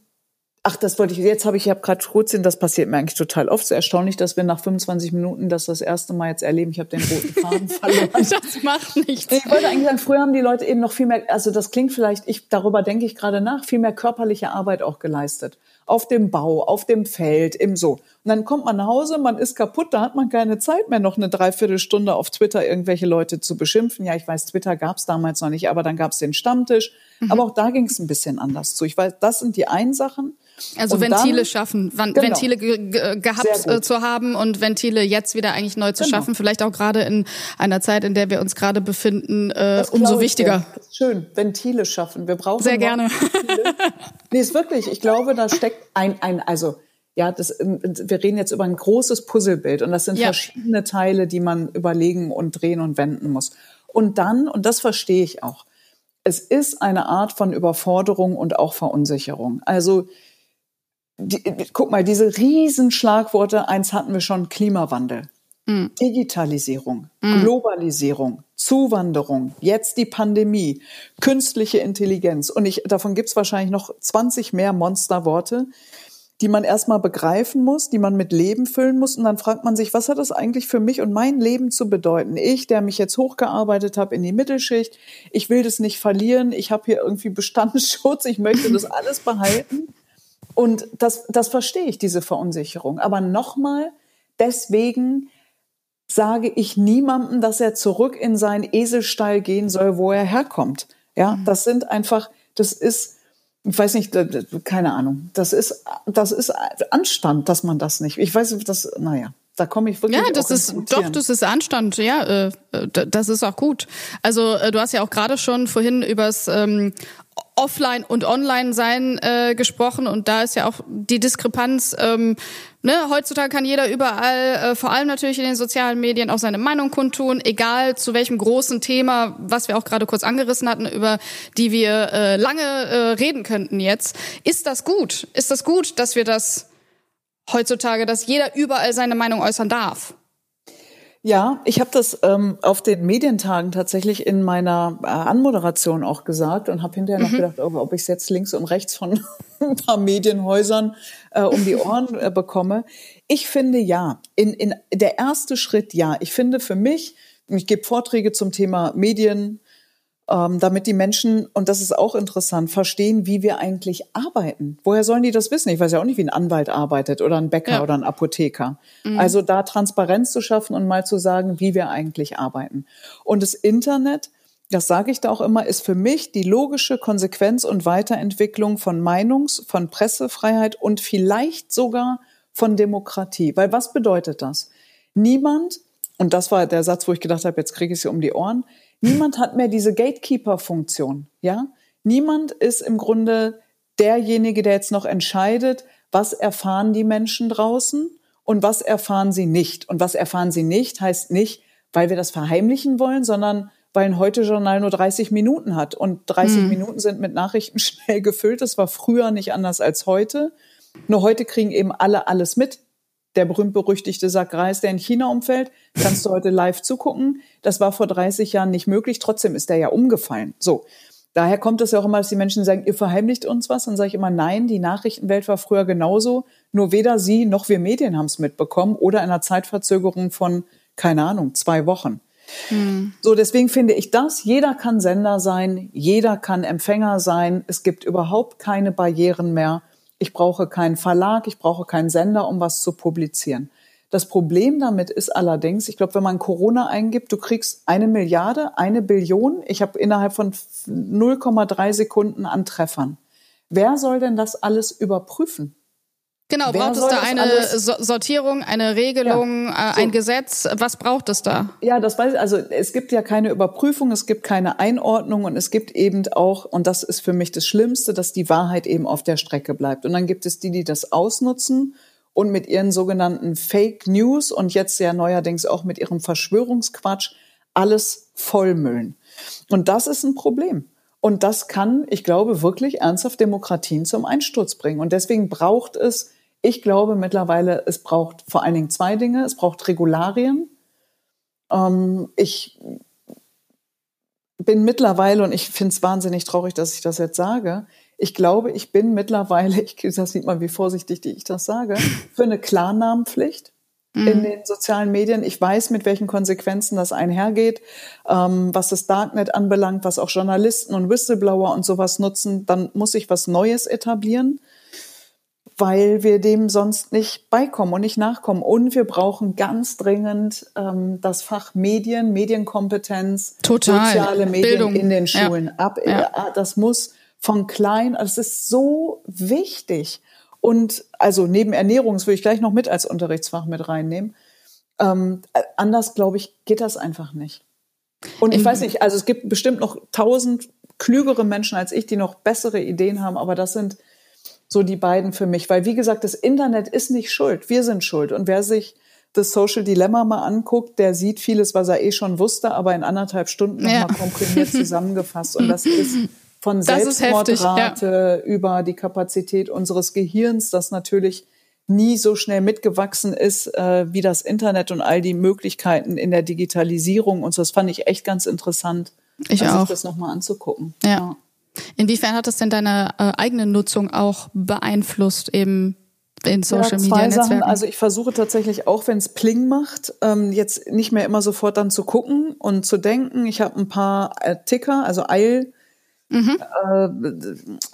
[SPEAKER 2] Ach, das wollte ich, jetzt habe ich, ich habe gerade Schrutzin, das passiert mir eigentlich total oft. Ist erstaunlich, dass wir nach 25 Minuten das das erste Mal jetzt erleben. Ich habe den roten Faden verloren.
[SPEAKER 1] das macht nichts.
[SPEAKER 2] Ich wollte eigentlich sagen, früher haben die Leute eben noch viel mehr, also das klingt vielleicht, ich, darüber denke ich gerade nach, viel mehr körperliche Arbeit auch geleistet auf dem Bau, auf dem Feld, im so. Und dann kommt man nach Hause, man ist kaputt, da hat man keine Zeit mehr, noch eine Dreiviertelstunde auf Twitter irgendwelche Leute zu beschimpfen. Ja, ich weiß, Twitter gab es damals noch nicht, aber dann gab es den Stammtisch. Mhm. Aber auch da ging es ein bisschen anders zu. Ich weiß, das sind die einen Sachen.
[SPEAKER 1] Also und Ventile dann, schaffen, genau, Ventile gehabt äh, zu haben und Ventile jetzt wieder eigentlich neu zu genau. schaffen, vielleicht auch gerade in einer Zeit, in der wir uns gerade befinden, äh, umso wichtiger.
[SPEAKER 2] Schön, Ventile schaffen. Wir brauchen
[SPEAKER 1] sehr gerne.
[SPEAKER 2] nee, ist wirklich. Ich glaube, da steckt ein ein also ja, das, ähm, wir reden jetzt über ein großes Puzzlebild und das sind ja. verschiedene Teile, die man überlegen und drehen und wenden muss. Und dann, und das verstehe ich auch, es ist eine Art von Überforderung und auch Verunsicherung. Also die, guck mal, diese Riesenschlagworte, eins hatten wir schon, Klimawandel, mhm. Digitalisierung, mhm. Globalisierung, Zuwanderung, jetzt die Pandemie, künstliche Intelligenz. Und ich, davon gibt's wahrscheinlich noch 20 mehr Monsterworte, die man erstmal begreifen muss, die man mit Leben füllen muss. Und dann fragt man sich, was hat das eigentlich für mich und mein Leben zu bedeuten? Ich, der mich jetzt hochgearbeitet habe in die Mittelschicht, ich will das nicht verlieren, ich habe hier irgendwie Bestandsschutz, ich möchte das alles behalten. Und das, das verstehe ich, diese Verunsicherung. Aber nochmal, deswegen sage ich niemandem, dass er zurück in seinen Eselstall gehen soll, wo er herkommt. Ja, mhm. das sind einfach, das ist, ich weiß nicht, keine Ahnung. Das ist, das ist Anstand, dass man das nicht. Ich weiß, das, naja. Da komme ich wirklich.
[SPEAKER 1] Ja, das ist doch, das ist Anstand. Ja, äh, das ist auch gut. Also äh, du hast ja auch gerade schon vorhin übers ähm, Offline und Online sein äh, gesprochen und da ist ja auch die Diskrepanz. Ähm, ne, heutzutage kann jeder überall, äh, vor allem natürlich in den sozialen Medien, auch seine Meinung kundtun, egal zu welchem großen Thema, was wir auch gerade kurz angerissen hatten, über die wir äh, lange äh, reden könnten jetzt. Ist das gut? Ist das gut, dass wir das heutzutage, dass jeder überall seine Meinung äußern darf?
[SPEAKER 2] Ja, ich habe das ähm, auf den Medientagen tatsächlich in meiner äh, Anmoderation auch gesagt und habe hinterher mhm. noch gedacht, ob, ob ich es jetzt links und rechts von ein paar Medienhäusern äh, um die Ohren äh, bekomme. Ich finde ja, in, in der erste Schritt ja. Ich finde für mich, ich gebe Vorträge zum Thema Medien, ähm, damit die Menschen, und das ist auch interessant, verstehen, wie wir eigentlich arbeiten. Woher sollen die das wissen? Ich weiß ja auch nicht, wie ein Anwalt arbeitet oder ein Bäcker ja. oder ein Apotheker. Mhm. Also da Transparenz zu schaffen und mal zu sagen, wie wir eigentlich arbeiten. Und das Internet, das sage ich da auch immer, ist für mich die logische Konsequenz und Weiterentwicklung von Meinungs-, von Pressefreiheit und vielleicht sogar von Demokratie. Weil was bedeutet das? Niemand, und das war der Satz, wo ich gedacht habe, jetzt kriege ich sie um die Ohren, Niemand hat mehr diese Gatekeeper-Funktion, ja? Niemand ist im Grunde derjenige, der jetzt noch entscheidet, was erfahren die Menschen draußen und was erfahren sie nicht. Und was erfahren sie nicht, heißt nicht, weil wir das verheimlichen wollen, sondern weil ein Heute-Journal nur 30 Minuten hat. Und 30 hm. Minuten sind mit Nachrichten schnell gefüllt. Das war früher nicht anders als heute. Nur heute kriegen eben alle alles mit der berühmt-berüchtigte Sack Reis, der in China umfällt, kannst du heute live zugucken. Das war vor 30 Jahren nicht möglich, trotzdem ist der ja umgefallen. So. Daher kommt es ja auch immer, dass die Menschen sagen, ihr verheimlicht uns was. Dann sage ich immer, nein, die Nachrichtenwelt war früher genauso. Nur weder Sie noch wir Medien haben es mitbekommen oder in einer Zeitverzögerung von, keine Ahnung, zwei Wochen. Hm. So, deswegen finde ich das, jeder kann Sender sein, jeder kann Empfänger sein. Es gibt überhaupt keine Barrieren mehr. Ich brauche keinen Verlag, ich brauche keinen Sender, um was zu publizieren. Das Problem damit ist allerdings, ich glaube, wenn man Corona eingibt, du kriegst eine Milliarde, eine Billion. Ich habe innerhalb von 0,3 Sekunden an Treffern. Wer soll denn das alles überprüfen?
[SPEAKER 1] Genau, Wer braucht es da eine Sortierung, eine Regelung, ja, äh, so. ein Gesetz? Was braucht es da?
[SPEAKER 2] Ja, das weiß ich. Also es gibt ja keine Überprüfung, es gibt keine Einordnung und es gibt eben auch, und das ist für mich das Schlimmste, dass die Wahrheit eben auf der Strecke bleibt. Und dann gibt es die, die das ausnutzen und mit ihren sogenannten Fake News und jetzt ja neuerdings auch mit ihrem Verschwörungsquatsch alles vollmüllen. Und das ist ein Problem. Und das kann, ich glaube, wirklich ernsthaft Demokratien zum Einsturz bringen. Und deswegen braucht es, ich glaube mittlerweile, es braucht vor allen Dingen zwei Dinge. Es braucht Regularien. Ähm, ich bin mittlerweile, und ich finde es wahnsinnig traurig, dass ich das jetzt sage, ich glaube, ich bin mittlerweile, ich, das sieht man, wie vorsichtig ich das sage, für eine Klarnamenpflicht in mhm. den sozialen Medien. Ich weiß, mit welchen Konsequenzen das einhergeht, ähm, was das Darknet anbelangt, was auch Journalisten und Whistleblower und sowas nutzen. Dann muss ich was Neues etablieren, weil wir dem sonst nicht beikommen und nicht nachkommen. Und wir brauchen ganz dringend ähm, das Fach Medien, Medienkompetenz,
[SPEAKER 1] Total.
[SPEAKER 2] soziale Medien
[SPEAKER 1] Bildung.
[SPEAKER 2] in den Schulen.
[SPEAKER 1] Ja.
[SPEAKER 2] Ab,
[SPEAKER 1] Ja.
[SPEAKER 2] das muss von klein, also es ist so wichtig. Und also neben Ernährung, das würde ich gleich noch mit als Unterrichtsfach mit reinnehmen. Ähm, äh, anders, glaube ich, geht das einfach nicht. Und ich weiß nicht, also es gibt bestimmt noch tausend klügere Menschen als ich, die noch bessere Ideen haben, aber das sind so die beiden für mich. Weil, wie gesagt, das Internet ist nicht schuld. Wir sind schuld. Und wer sich das Social Dilemma mal anguckt, der sieht vieles, was er eh schon wusste, aber in anderthalb Stunden
[SPEAKER 1] Ja.
[SPEAKER 2] nochmal komprimiert zusammengefasst. Und das ist von
[SPEAKER 1] Das ist heftig,
[SPEAKER 2] Selbstmordrate über die Kapazität unseres Gehirns, das natürlich nie so schnell mitgewachsen ist äh, wie das Internet und all die Möglichkeiten in der Digitalisierung. Und das fand ich echt ganz interessant,
[SPEAKER 1] Ich
[SPEAKER 2] sich
[SPEAKER 1] auch.
[SPEAKER 2] das nochmal anzugucken.
[SPEAKER 1] Ja. Inwiefern hat das denn deine äh, eigene Nutzung auch beeinflusst, eben in Social
[SPEAKER 2] ja,
[SPEAKER 1] Media. Netzwerken?
[SPEAKER 2] Also ich versuche tatsächlich auch, wenn es Pling macht, ähm, jetzt nicht mehr immer sofort dann zu gucken und zu denken. Ich habe ein paar äh, Ticker, also Eil, äh,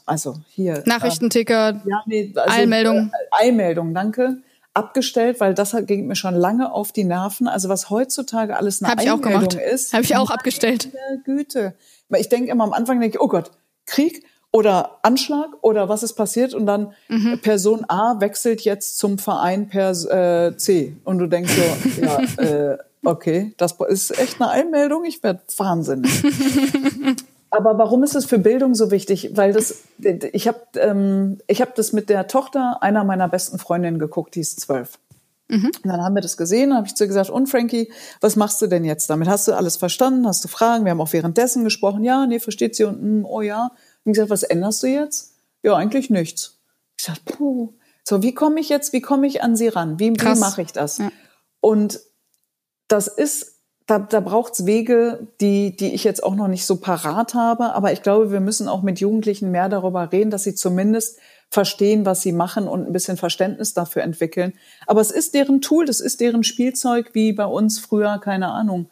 [SPEAKER 2] also hier.
[SPEAKER 1] Nachrichtenticker,
[SPEAKER 2] Äh, ja, nee, also,
[SPEAKER 1] Eilmeldung.
[SPEAKER 2] Äh, Eilmeldung, danke. Abgestellt, weil das hat- ging mir schon lange auf die Nerven. Also was heutzutage alles eine
[SPEAKER 1] habe ich auch
[SPEAKER 2] Eilmeldung
[SPEAKER 1] gemacht.
[SPEAKER 2] ist.
[SPEAKER 1] Habe ich auch abgestellt.
[SPEAKER 2] Güte. Weil ich denke immer am Anfang, denke ich, oh Gott, Krieg oder Anschlag oder was ist passiert? Und dann
[SPEAKER 1] Mhm.
[SPEAKER 2] Person A wechselt jetzt zum Verein per äh, C. Und du denkst so, ja, äh, okay, das ist echt eine Einmeldung, ich werde wahnsinnig. Aber warum ist es für Bildung so wichtig? Weil das, ich habe ähm, ich hab das mit der Tochter einer meiner besten Freundinnen geguckt, die ist zwölf. Und dann haben wir das gesehen, habe ich zu ihr gesagt, und Frankie, was machst du denn jetzt damit? Hast du alles verstanden? Hast du Fragen? Wir haben auch währenddessen gesprochen. Ja, nee, versteht sie und mm, oh ja. Und ich gesagt, was änderst du jetzt? Ja, eigentlich nichts. Ich sag, puh. So, wie komme ich jetzt, wie komme ich an sie ran? Wie, wie mache ich das?
[SPEAKER 1] Ja.
[SPEAKER 2] Und das ist, da, da braucht's Wege, die, die ich jetzt auch noch nicht so parat habe. Aber ich glaube, wir müssen auch mit Jugendlichen mehr darüber reden, dass sie zumindest verstehen, was sie machen und ein bisschen Verständnis dafür entwickeln. Aber es ist deren Tool, das ist deren Spielzeug, wie bei uns früher, keine Ahnung.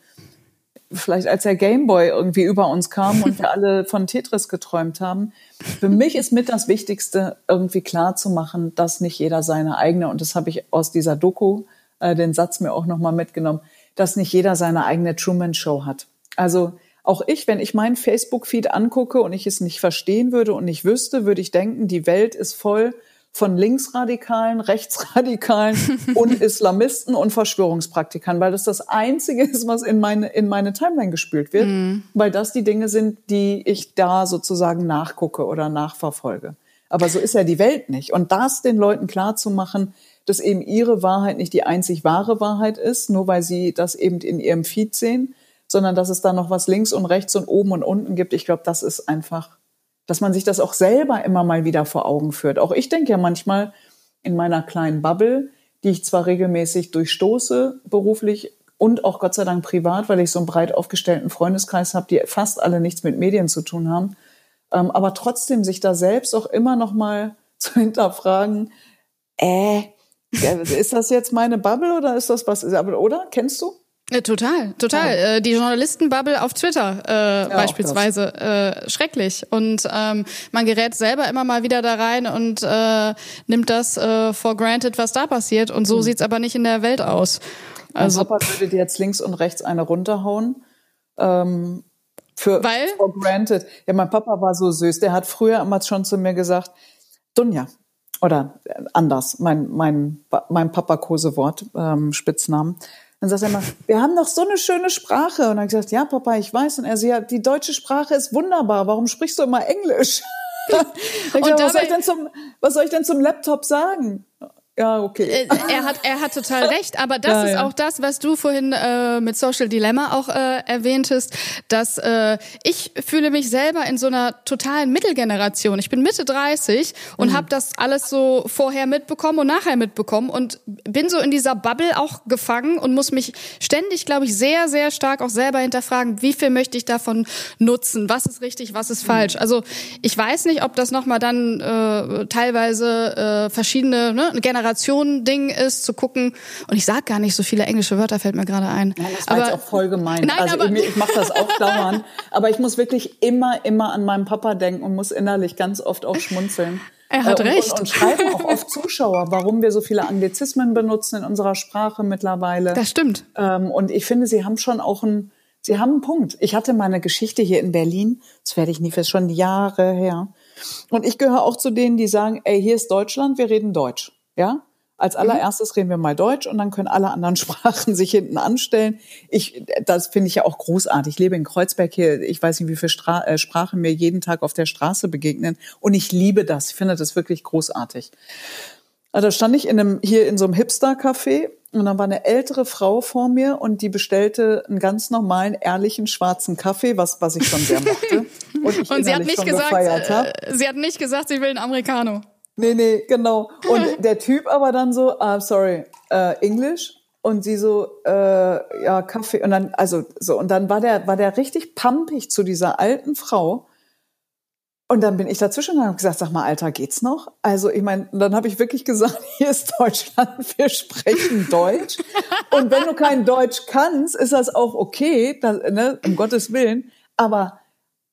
[SPEAKER 2] Vielleicht als der Gameboy irgendwie über uns kam und wir alle von Tetris geträumt haben. Für mich ist mit das Wichtigste, irgendwie klar zu machen, dass nicht jeder seine eigene, und das habe ich aus dieser Doku, äh, den Satz mir auch nochmal mitgenommen, dass nicht jeder seine eigene Truman-Show hat. Also auch ich, wenn ich meinen Facebook-Feed angucke und ich es nicht verstehen würde und nicht wüsste, würde ich denken, die Welt ist voll von Linksradikalen, Rechtsradikalen und Islamisten und Verschwörungspraktikern, weil das das Einzige ist, was in meine, in meine Timeline gespült wird, weil das die Dinge sind, die ich da sozusagen nachgucke oder nachverfolge. Aber so ist ja die Welt nicht. Und das den Leuten klar zu machen, dass eben ihre Wahrheit nicht die einzig wahre Wahrheit ist, nur weil sie das eben in ihrem Feed sehen, sondern dass es da noch was links und rechts und oben und unten gibt. Ich glaube, das ist einfach, dass man sich das auch selber immer mal wieder vor Augen führt. Auch ich denke ja manchmal in meiner kleinen Bubble, die ich zwar regelmäßig durchstoße, beruflich und auch Gott sei Dank privat, weil ich so einen breit aufgestellten Freundeskreis habe, die fast alle nichts mit Medien zu tun haben, ähm, aber trotzdem sich da selbst auch immer noch mal zu hinterfragen, äh, ist das jetzt meine Bubble oder ist das was? Oder kennst du?
[SPEAKER 1] Ja, total, total. Äh, die Journalistenbubble auf Twitter äh,
[SPEAKER 2] auch
[SPEAKER 1] beispielsweise äh, schrecklich und ähm, man gerät selber immer mal wieder da rein und äh, nimmt das äh, for granted, was da passiert und so
[SPEAKER 2] Hm.
[SPEAKER 1] sieht's aber nicht in der Welt aus.
[SPEAKER 2] Also
[SPEAKER 1] Also
[SPEAKER 2] Papa würde dir jetzt links und rechts eine runterhauen. Ähm, für
[SPEAKER 1] Weil?
[SPEAKER 2] for granted. Ja, mein Papa war so süß. Der hat früher immer schon zu mir gesagt, Dunja. Oder äh, anders, mein, mein, mein Papa Kosewort, ähm, Spitznamen. Dann sagt er immer, wir haben doch so eine schöne Sprache. Und dann habe ich gesagt, ja, Papa, ich weiß. Und er sagt, ja, die deutsche Sprache ist wunderbar. Warum sprichst du immer Englisch?
[SPEAKER 1] Und
[SPEAKER 2] gesagt, was, soll ich denn zum, was soll ich denn zum Laptop sagen? Ja, okay. Äh,
[SPEAKER 1] er hat, er hat total recht, aber das ja, ist ja. auch das, was du vorhin äh, mit Social Dilemma auch äh, erwähntest, dass äh, ich fühle mich selber in so einer totalen Mittelgeneration. Ich bin Mitte 30 und mhm. habe das alles so vorher mitbekommen und nachher mitbekommen und bin so in dieser Bubble auch gefangen und muss mich ständig, glaube ich, sehr, sehr stark auch selber hinterfragen, wie viel möchte ich davon nutzen, was ist richtig, was ist falsch. Mhm. Also ich weiß nicht, ob das nochmal dann äh, teilweise äh, verschiedene ne, Generationen Generationen-Ding ist, zu gucken. Und ich sage gar nicht so viele englische Wörter, fällt mir gerade ein.
[SPEAKER 2] Nein, das war aber, jetzt auch voll gemein. Nein, also aber, ich, ich mache das auch dauernd. aber ich muss wirklich immer, immer an meinen Papa denken und muss innerlich ganz oft auch schmunzeln.
[SPEAKER 1] Er hat
[SPEAKER 2] äh, und,
[SPEAKER 1] recht.
[SPEAKER 2] Und, und schreiben auch oft Zuschauer, warum wir so viele Anglizismen benutzen in unserer Sprache mittlerweile.
[SPEAKER 1] Das stimmt.
[SPEAKER 2] Ähm, und ich finde, sie haben schon auch einen, sie haben einen Punkt. Ich hatte mal eine Geschichte hier in Berlin, das werde ich nie, ist schon Jahre her. Und ich gehöre auch zu denen, die sagen, ey, hier ist Deutschland, wir reden Deutsch. Ja? Als mhm. allererstes reden wir mal Deutsch und dann können alle anderen Sprachen sich hinten anstellen. Ich, das finde ich ja auch großartig. Ich lebe in Kreuzberg hier. Ich weiß nicht, wie viele Stra äh, Sprachen mir jeden Tag auf der Straße begegnen. Und ich liebe das. Ich finde das wirklich großartig. Also da stand ich in einem, hier in so einem Hipster-Café und dann war eine ältere Frau vor mir und die bestellte einen ganz normalen, ehrlichen schwarzen Kaffee, was, was ich schon sehr mochte.
[SPEAKER 1] Und, ich und sie hat nicht gesagt, äh, sie hat nicht gesagt, sie will einen Americano.
[SPEAKER 2] Nee, nee, genau. Und der Typ aber dann so, ah, sorry, äh, Englisch. Und sie so, äh, ja, Kaffee. Und dann, also so, und dann war der, war der richtig pampig zu dieser alten Frau. Und dann bin ich dazwischen und habe gesagt, sag mal, Alter, geht's noch? Also ich meine, dann habe ich wirklich gesagt, hier ist Deutschland, wir sprechen Deutsch. und wenn du kein Deutsch kannst, ist das auch okay, das, ne, um Gottes Willen. Aber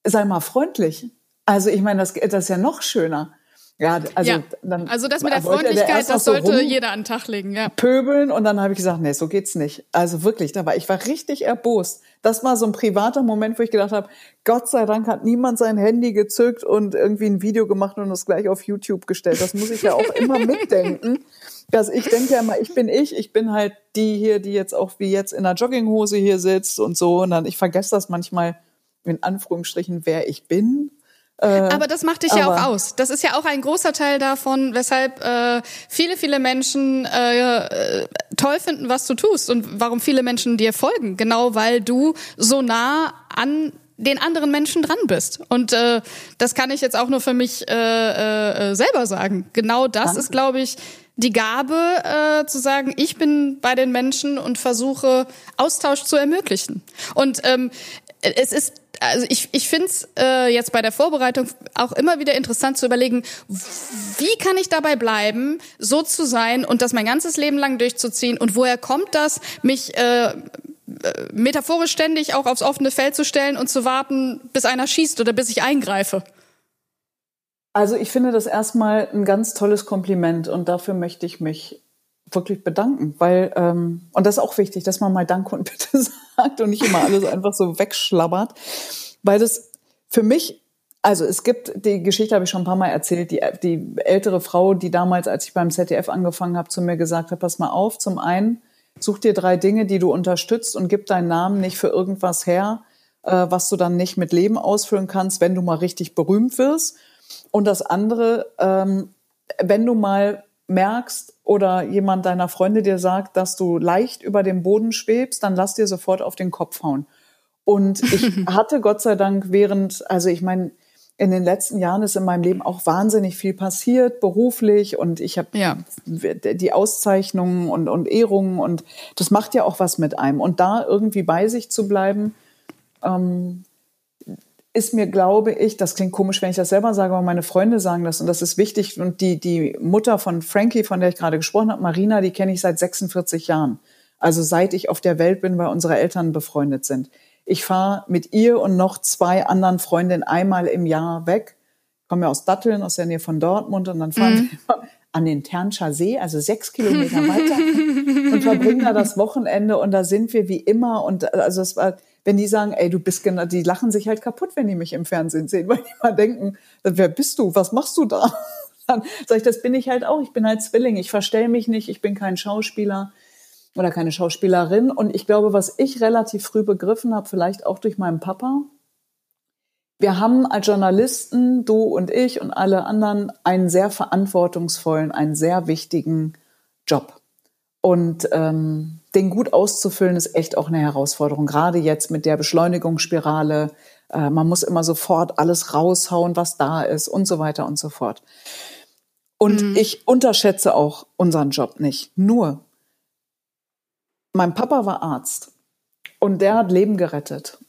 [SPEAKER 2] sei mal freundlich. Also ich meine, das, das ist ja noch schöner.
[SPEAKER 1] Ja, also ja. dann also das mit der Freundlichkeit, das sollte so jeder an den Tag legen, ja.
[SPEAKER 2] Pöbeln und dann habe ich gesagt, nee, so geht's nicht. Also wirklich, da war ich war richtig erbost. Das war so ein privater Moment, wo ich gedacht habe, Gott sei Dank hat niemand sein Handy gezückt und irgendwie ein Video gemacht und es gleich auf YouTube gestellt. Das muss ich ja auch immer mitdenken. Dass ich denke ja immer, ich bin ich, ich bin halt die hier, die jetzt auch wie jetzt in einer Jogginghose hier sitzt und so. Und dann ich vergesse das manchmal in Anführungsstrichen, wer ich bin
[SPEAKER 1] aber das macht dich ja auch aus. Das ist ja auch ein großer Teil davon, weshalb äh, viele, viele Menschen äh, äh, toll finden, was du tust und warum viele Menschen dir folgen. Genau weil du so nah an den anderen Menschen dran bist. Und äh, das kann ich jetzt auch nur für mich äh, äh, selber sagen. Genau das Danke. ist, glaube ich, die Gabe äh, zu sagen, ich bin bei den Menschen und versuche Austausch zu ermöglichen. Und ähm, es ist also ich, ich finde es äh, jetzt bei der Vorbereitung auch immer wieder interessant zu überlegen, wie kann ich dabei bleiben, so zu sein und das mein ganzes Leben lang durchzuziehen und woher kommt das, mich äh, äh metaphorisch ständig auch aufs offene Feld zu stellen und zu warten, bis einer schießt oder bis ich eingreife.
[SPEAKER 2] Also ich finde das erstmal ein ganz tolles Kompliment und dafür möchte ich mich wirklich bedanken, weil ähm, und das ist auch wichtig, dass man mal Danke und Bitte sagt und nicht immer alles einfach so wegschlabbert, weil das für mich also es gibt die Geschichte habe ich schon ein paar Mal erzählt, die die ältere Frau, die damals, als ich beim ZDF angefangen habe, zu mir gesagt hat, pass mal auf, zum einen such dir drei Dinge, die du unterstützt und gib deinen Namen nicht für irgendwas her, äh, was du dann nicht mit Leben ausfüllen kannst, wenn du mal richtig berühmt wirst. Und das andere, ähm, wenn du mal merkst oder jemand deiner Freunde dir sagt, dass du leicht über dem Boden schwebst, dann lass dir sofort auf den Kopf hauen. Und ich hatte Gott sei Dank während, also ich meine, in den letzten Jahren ist in meinem Leben auch wahnsinnig viel passiert, beruflich und ich habe ja. die Auszeichnungen und, und Ehrungen und das macht ja auch was mit einem. Und da irgendwie bei sich zu bleiben, ähm, ist mir, glaube ich, das klingt komisch, wenn ich das selber sage, aber meine Freunde sagen das und das ist wichtig. Und die, die Mutter von Frankie, von der ich gerade gesprochen habe, Marina, die kenne ich seit 46 Jahren. Also seit ich auf der Welt bin, weil unsere Eltern befreundet sind. Ich fahre mit ihr und noch zwei anderen Freundinnen einmal im Jahr weg. Ich komme ja aus Datteln, aus der Nähe von Dortmund und dann fahren mhm. wir an den Ternscher See, also sechs Kilometer weiter und verbringen da das Wochenende und da sind wir wie immer und also es war wenn die sagen, ey, du bist genau, die lachen sich halt kaputt, wenn die mich im Fernsehen sehen, weil die mal denken, wer bist du? Was machst du da? Dann sage ich, das bin ich halt auch. Ich bin halt Zwilling. Ich verstell mich nicht. Ich bin kein Schauspieler oder keine Schauspielerin. Und ich glaube, was ich relativ früh begriffen habe, vielleicht auch durch meinen Papa, wir haben als Journalisten, du und ich und alle anderen, einen sehr verantwortungsvollen, einen sehr wichtigen Job. Und ähm, den gut auszufüllen, ist echt auch eine Herausforderung. Gerade jetzt mit der Beschleunigungsspirale. Äh, man muss immer sofort alles raushauen, was da ist und so weiter und so fort. Und mhm. ich unterschätze auch unseren Job nicht. Nur, mein Papa war Arzt und der hat Leben gerettet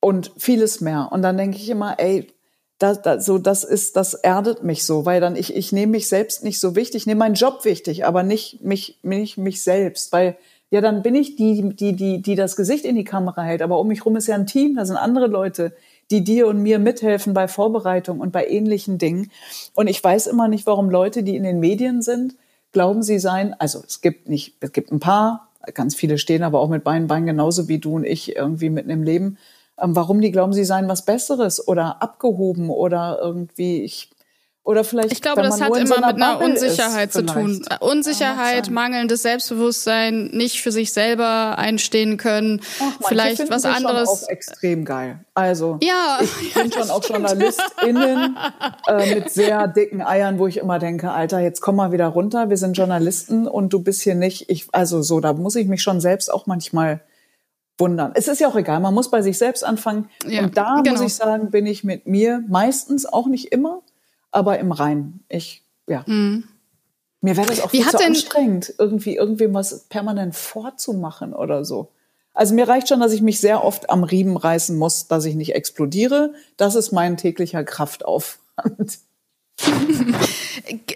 [SPEAKER 2] und vieles mehr. Und dann denke ich immer, ey, das, das, so, das ist, das erdet mich so, weil dann ich, ich nehme mich selbst nicht so wichtig, ich nehme meinen Job wichtig, aber nicht mich, mich, mich selbst, weil ja, dann bin ich die, die, die, die das Gesicht in die Kamera hält, aber um mich rum ist ja ein Team, da sind andere Leute, die dir und mir mithelfen bei Vorbereitung und bei ähnlichen Dingen. Und ich weiß immer nicht, warum Leute, die in den Medien sind, glauben, sie seien, also es gibt nicht, es gibt ein paar, ganz viele stehen aber auch mit beiden Beinen genauso wie du und ich irgendwie mitten im Leben, ähm, warum die glauben, sie seien was Besseres oder abgehoben oder irgendwie, ich oder vielleicht,
[SPEAKER 1] ich glaube, das hat immer mit einer Unsicherheit zu tun. Unsicherheit, ja, mangelndes Selbstbewusstsein, nicht für sich selber einstehen können, Ach, vielleicht was anderes.
[SPEAKER 2] Schon auch extrem geil. Also ja, ich bin schon auch JournalistInnen äh, mit sehr dicken Eiern, wo ich immer denke, Alter, jetzt komm mal wieder runter. Wir sind Journalisten und du bist hier nicht. Ich, also so, da muss ich mich schon selbst auch manchmal wundern. Es ist ja auch egal, man muss bei sich selbst anfangen. Ja, und da genau. muss ich sagen, bin ich mit mir meistens auch nicht immer, aber im Reinen. Ich, ja. Mhm. Mir wäre das auch viel zu anstrengend, irgendwie irgendwem was permanent vorzumachen oder so. Also mir reicht schon, dass ich mich sehr oft am Riemen reißen muss, dass ich nicht explodiere. Das ist mein täglicher Kraftaufwand.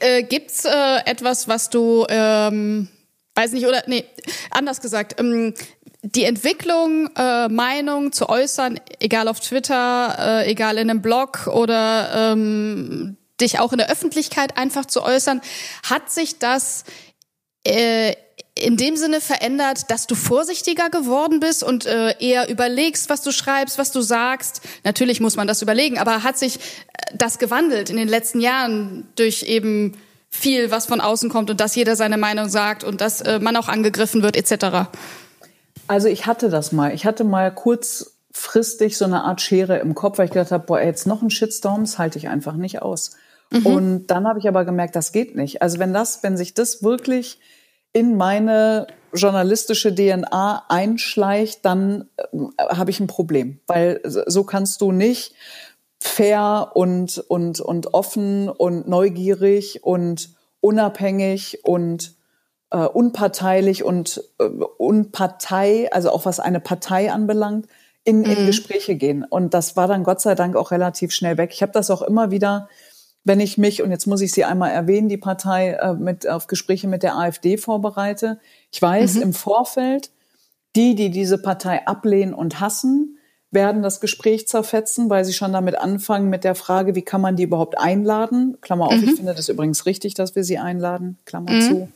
[SPEAKER 1] äh, gibt's äh, etwas, was du ähm, weiß nicht oder nee anders gesagt ähm, die Entwicklung, äh, Meinung zu äußern, egal auf Twitter, äh, egal in einem Blog oder ähm, dich auch in der Öffentlichkeit einfach zu äußern, hat sich das äh, in dem Sinne verändert, dass du vorsichtiger geworden bist und äh, eher überlegst, was du schreibst, was du sagst. Natürlich muss man das überlegen, aber hat sich äh, das gewandelt in den letzten Jahren durch eben viel, was von außen kommt und dass jeder seine Meinung sagt und dass äh, man auch angegriffen wird etc.
[SPEAKER 2] Also ich hatte das mal. Ich hatte mal kurzfristig so eine Art Schere im Kopf, weil ich gedacht habe, boah, jetzt noch ein Shitstorm, das halte ich einfach nicht aus. Mhm. Und dann habe ich aber gemerkt, das geht nicht. Also wenn das, wenn sich das wirklich in meine journalistische DNA einschleicht, dann äh, habe ich ein Problem, weil so kannst du nicht fair und und und offen und neugierig und unabhängig und äh, unparteilich und äh, unpartei, also auch was eine Partei anbelangt, in, mhm. in Gespräche gehen. Und das war dann Gott sei Dank auch relativ schnell weg. Ich habe das auch immer wieder, wenn ich mich, und jetzt muss ich sie einmal erwähnen, die Partei äh, mit auf Gespräche mit der AfD vorbereite. Ich weiß mhm. im Vorfeld, die, die diese Partei ablehnen und hassen, werden das Gespräch zerfetzen, weil sie schon damit anfangen mit der Frage, wie kann man die überhaupt einladen? Klammer auf, mhm. ich finde das übrigens richtig, dass wir sie einladen, Klammer mhm. zu.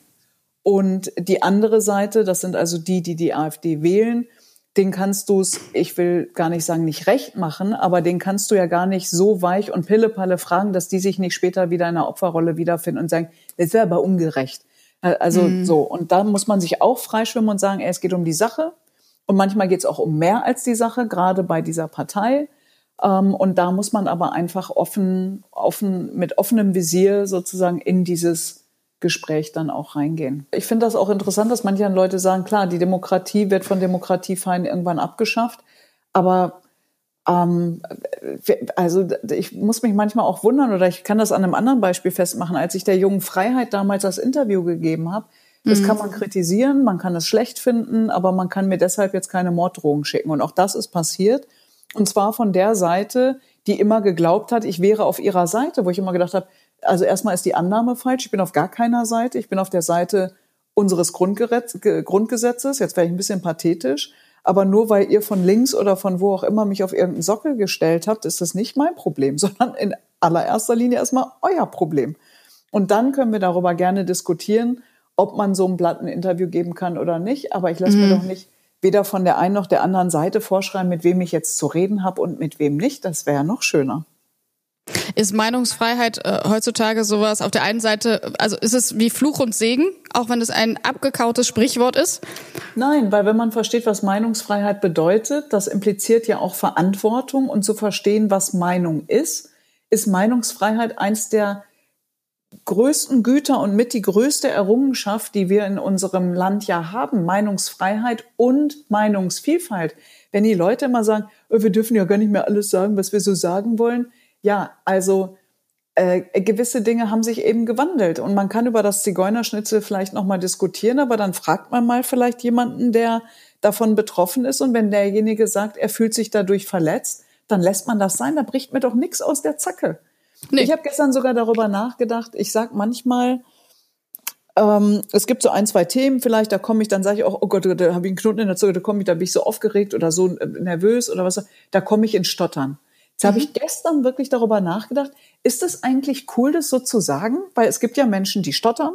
[SPEAKER 2] Und die andere Seite, das sind also die, die die AfD wählen, den kannst du es, ich will gar nicht sagen, nicht recht machen, aber den kannst du ja gar nicht so weich und pillepalle fragen, dass die sich nicht später wieder in einer Opferrolle wiederfinden und sagen, das wäre aber ungerecht. Äh, also mhm. so. Und da muss man sich auch freischwimmen und sagen, ey, es geht um die Sache. Und manchmal geht es auch um mehr als die Sache, gerade bei dieser Partei. Ähm, und da muss man aber einfach offen, offen, mit offenem Visier sozusagen in dieses Gespräch dann auch reingehen. Ich finde das auch interessant, dass manche Leute sagen, klar, die Demokratie wird von Demokratiefeinden irgendwann abgeschafft, aber ähm, also ich muss mich manchmal auch wundern oder ich kann das an einem anderen Beispiel festmachen, als ich der jungen Freiheit damals das Interview gegeben habe. Das mhm. kann man kritisieren, man kann es schlecht finden, aber man kann mir deshalb jetzt keine Morddrohung schicken. Und auch das ist passiert. Und zwar von der Seite, die immer geglaubt hat, ich wäre auf ihrer Seite, wo ich immer gedacht habe, also erstmal ist die Annahme falsch. Ich bin auf gar keiner Seite. Ich bin auf der Seite unseres Grundgesetzes. Jetzt wäre ich ein bisschen pathetisch. Aber nur weil ihr von links oder von wo auch immer mich auf irgendeinen Sockel gestellt habt, ist das nicht mein Problem, sondern in allererster Linie erstmal euer Problem. Und dann können wir darüber gerne diskutieren, ob man so einem Blatt ein Interview geben kann oder nicht. Aber ich lasse mhm. mir doch nicht weder von der einen noch der anderen Seite vorschreiben, mit wem ich jetzt zu reden habe und mit wem nicht. Das wäre ja noch schöner.
[SPEAKER 1] Ist Meinungsfreiheit äh, heutzutage sowas auf der einen Seite, also ist es wie Fluch und Segen, auch wenn es ein abgekautes Sprichwort ist?
[SPEAKER 2] Nein, weil wenn man versteht, was Meinungsfreiheit bedeutet, das impliziert ja auch Verantwortung und zu verstehen, was Meinung ist, ist Meinungsfreiheit eins der größten Güter und mit die größte Errungenschaft, die wir in unserem Land ja haben, Meinungsfreiheit und Meinungsvielfalt. Wenn die Leute immer sagen, oh, wir dürfen ja gar nicht mehr alles sagen, was wir so sagen wollen. Ja, also äh, gewisse Dinge haben sich eben gewandelt und man kann über das Zigeunerschnitzel vielleicht noch mal diskutieren, aber dann fragt man mal vielleicht jemanden, der davon betroffen ist und wenn derjenige sagt, er fühlt sich dadurch verletzt, dann lässt man das sein, da bricht mir doch nichts aus der Zacke. Nee. Ich habe gestern sogar darüber nachgedacht. Ich sag manchmal, ähm, es gibt so ein, zwei Themen vielleicht, da komme ich, dann sage ich auch, oh Gott, da habe ich einen Knoten in der Zunge, da komme ich, da bin ich so aufgeregt oder so äh, nervös oder was, da komme ich ins Stottern. Jetzt mhm. habe ich gestern wirklich darüber nachgedacht, ist es eigentlich cool, das so zu sagen? Weil es gibt ja Menschen, die stottern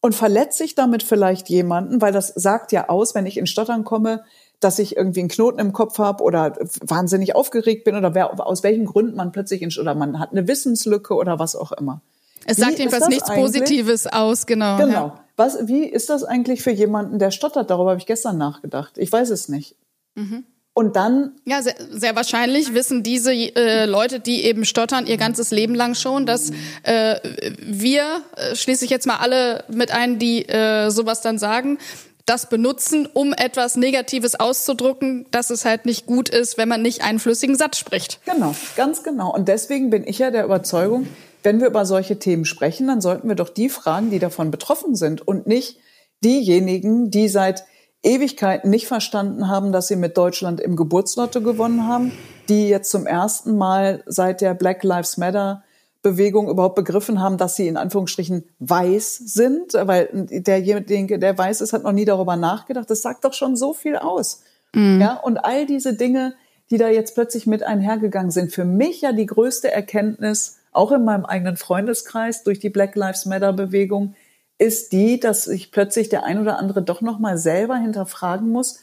[SPEAKER 2] und verletze ich damit vielleicht jemanden, weil das sagt ja aus, wenn ich in Stottern komme, dass ich irgendwie einen Knoten im Kopf habe oder wahnsinnig aufgeregt bin oder wer, aus welchen Gründen man plötzlich in, oder man hat eine Wissenslücke oder was auch immer.
[SPEAKER 1] Es sagt jedenfalls nichts Positives aus, genau.
[SPEAKER 2] Genau. Ja. Was, wie ist das eigentlich für jemanden, der stottert? Darüber habe ich gestern nachgedacht. Ich weiß es nicht. Mhm. Und dann.
[SPEAKER 1] Ja, sehr, sehr wahrscheinlich wissen diese äh, Leute, die eben stottern, ihr ganzes Leben lang schon, dass äh, wir, äh, schließe ich jetzt mal alle mit ein, die äh, sowas dann sagen, das benutzen, um etwas Negatives auszudrücken, dass es halt nicht gut ist, wenn man nicht einen flüssigen Satz spricht.
[SPEAKER 2] Genau, ganz genau. Und deswegen bin ich ja der Überzeugung, wenn wir über solche Themen sprechen, dann sollten wir doch die fragen, die davon betroffen sind und nicht diejenigen, die seit Ewigkeiten nicht verstanden haben, dass sie mit Deutschland im Geburtslotto gewonnen haben, die jetzt zum ersten Mal seit der Black Lives Matter Bewegung überhaupt begriffen haben, dass sie in Anführungsstrichen weiß sind, weil derjenige, der weiß ist, hat noch nie darüber nachgedacht. Das sagt doch schon so viel aus. Mhm. Ja, und all diese Dinge, die da jetzt plötzlich mit einhergegangen sind, für mich ja die größte Erkenntnis, auch in meinem eigenen Freundeskreis durch die Black Lives Matter Bewegung, ist die, dass sich plötzlich der ein oder andere doch noch mal selber hinterfragen muss,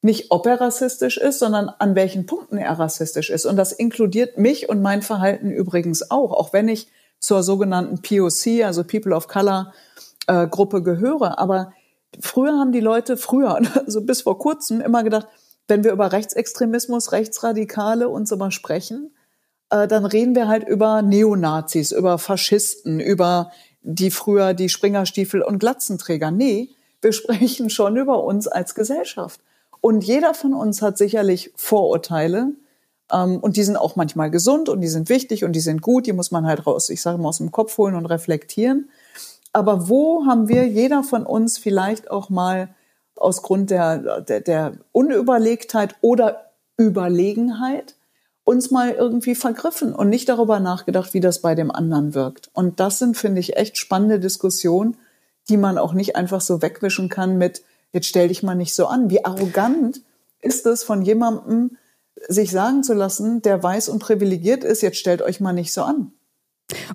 [SPEAKER 2] nicht ob er rassistisch ist, sondern an welchen Punkten er rassistisch ist. Und das inkludiert mich und mein Verhalten übrigens auch, auch wenn ich zur sogenannten POC, also People of Color äh, Gruppe gehöre. Aber früher haben die Leute, früher, also bis vor kurzem, immer gedacht, wenn wir über Rechtsextremismus, Rechtsradikale und so mal sprechen, äh, dann reden wir halt über Neonazis, über Faschisten, über die früher die Springerstiefel und Glatzenträger. Nee, wir sprechen schon über uns als Gesellschaft. Und jeder von uns hat sicherlich Vorurteile. Ähm, und die sind auch manchmal gesund und die sind wichtig und die sind gut. Die muss man halt raus, ich sage mal, aus dem Kopf holen und reflektieren. Aber wo haben wir, jeder von uns, vielleicht auch mal aus Grund der, der, der Unüberlegtheit oder Überlegenheit uns mal irgendwie vergriffen und nicht darüber nachgedacht, wie das bei dem anderen wirkt. Und das sind, finde ich, echt spannende Diskussionen, die man auch nicht einfach so wegwischen kann mit, jetzt stell dich mal nicht so an. Wie arrogant ist es von jemandem, sich sagen zu lassen, der weiß und privilegiert ist, jetzt stellt euch mal nicht so an.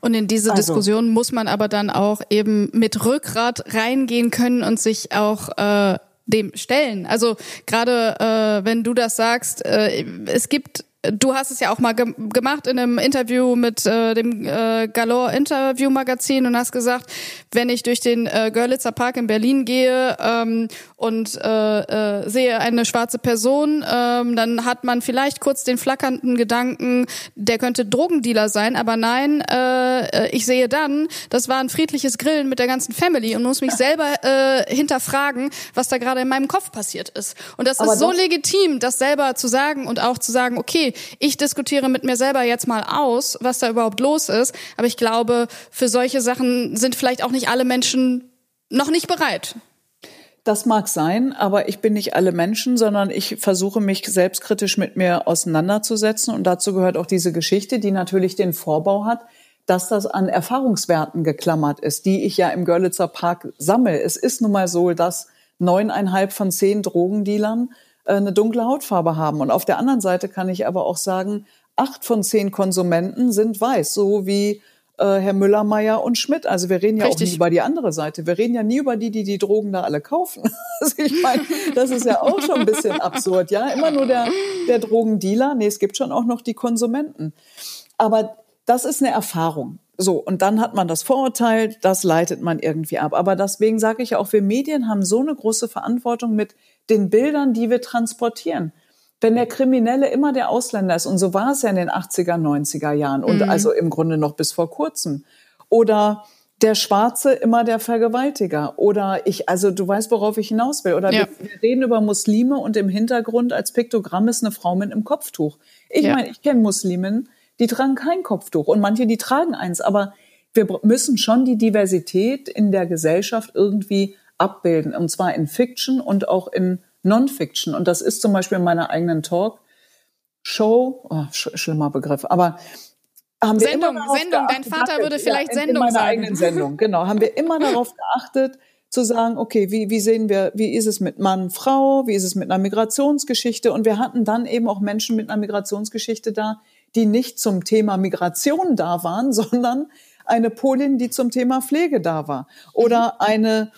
[SPEAKER 1] Und in diese also. Diskussion muss man aber dann auch eben mit Rückgrat reingehen können und sich auch äh, dem stellen. Also gerade äh, wenn du das sagst, äh, es gibt Du hast es ja auch mal ge gemacht in einem Interview mit äh, dem äh, Galore Interview Magazin und hast gesagt, wenn ich durch den äh, Görlitzer Park in Berlin gehe ähm, und äh, äh, sehe eine schwarze Person, ähm, dann hat man vielleicht kurz den flackernden Gedanken, der könnte Drogendealer sein, aber nein, äh, ich sehe dann, das war ein friedliches Grillen mit der ganzen Family und muss mich selber äh, hinterfragen, was da gerade in meinem Kopf passiert ist. Und das aber ist so legitim, das selber zu sagen und auch zu sagen, okay, ich diskutiere mit mir selber jetzt mal aus, was da überhaupt los ist. Aber ich glaube, für solche Sachen sind vielleicht auch nicht alle Menschen noch nicht bereit.
[SPEAKER 2] Das mag sein, aber ich bin nicht alle Menschen, sondern ich versuche mich selbstkritisch mit mir auseinanderzusetzen. Und dazu gehört auch diese Geschichte, die natürlich den Vorbau hat, dass das an Erfahrungswerten geklammert ist, die ich ja im Görlitzer Park sammle. Es ist nun mal so, dass neuneinhalb von zehn Drogendealern eine dunkle Hautfarbe haben. Und auf der anderen Seite kann ich aber auch sagen, acht von zehn Konsumenten sind weiß, so wie äh, Herr Müller, Meyer und Schmidt. Also wir reden ja Richtig. auch nie über die andere Seite. Wir reden ja nie über die, die die Drogen da alle kaufen. Also ich meine, das ist ja auch schon ein bisschen absurd, ja. Immer nur der, der Drogendealer. Nee, es gibt schon auch noch die Konsumenten. Aber das ist eine Erfahrung. So, und dann hat man das Vorurteil, das leitet man irgendwie ab. Aber deswegen sage ich auch, wir Medien haben so eine große Verantwortung mit den Bildern, die wir transportieren. Wenn der Kriminelle immer der Ausländer ist, und so war es ja in den 80er, 90er Jahren und mhm. also im Grunde noch bis vor kurzem, oder der Schwarze immer der Vergewaltiger. Oder ich, also du weißt, worauf ich hinaus will. Oder ja. wir, wir, reden über Muslime und im Hintergrund als Piktogramm ist eine Frau mit einem Kopftuch. Ich ja. meine, ich kenne Muslimen, die tragen kein Kopftuch und manche, die tragen eins. Aber wir müssen schon die Diversität in der Gesellschaft irgendwie abbilden. Und zwar in Fiction und auch in Non-Fiction. Und das ist zum Beispiel in meiner eigenen Talk-Show, oh, sch schlimmer Begriff, aber haben wir
[SPEAKER 1] Sendung,
[SPEAKER 2] immer
[SPEAKER 1] Sendung. Dein Vater würde vielleicht
[SPEAKER 2] ja, in,
[SPEAKER 1] Sendung
[SPEAKER 2] in meiner
[SPEAKER 1] sagen.
[SPEAKER 2] eigenen Sendung, genau. Haben wir immer darauf geachtet, zu sagen, okay, wie, wie sehen wir, wie ist es mit Mann, Frau, wie ist es mit einer Migrationsgeschichte? Und wir hatten dann eben auch Menschen mit einer Migrationsgeschichte da, die nicht zum Thema Migration da waren, sondern eine Polin, die zum Thema Pflege da war. Oder mhm. eine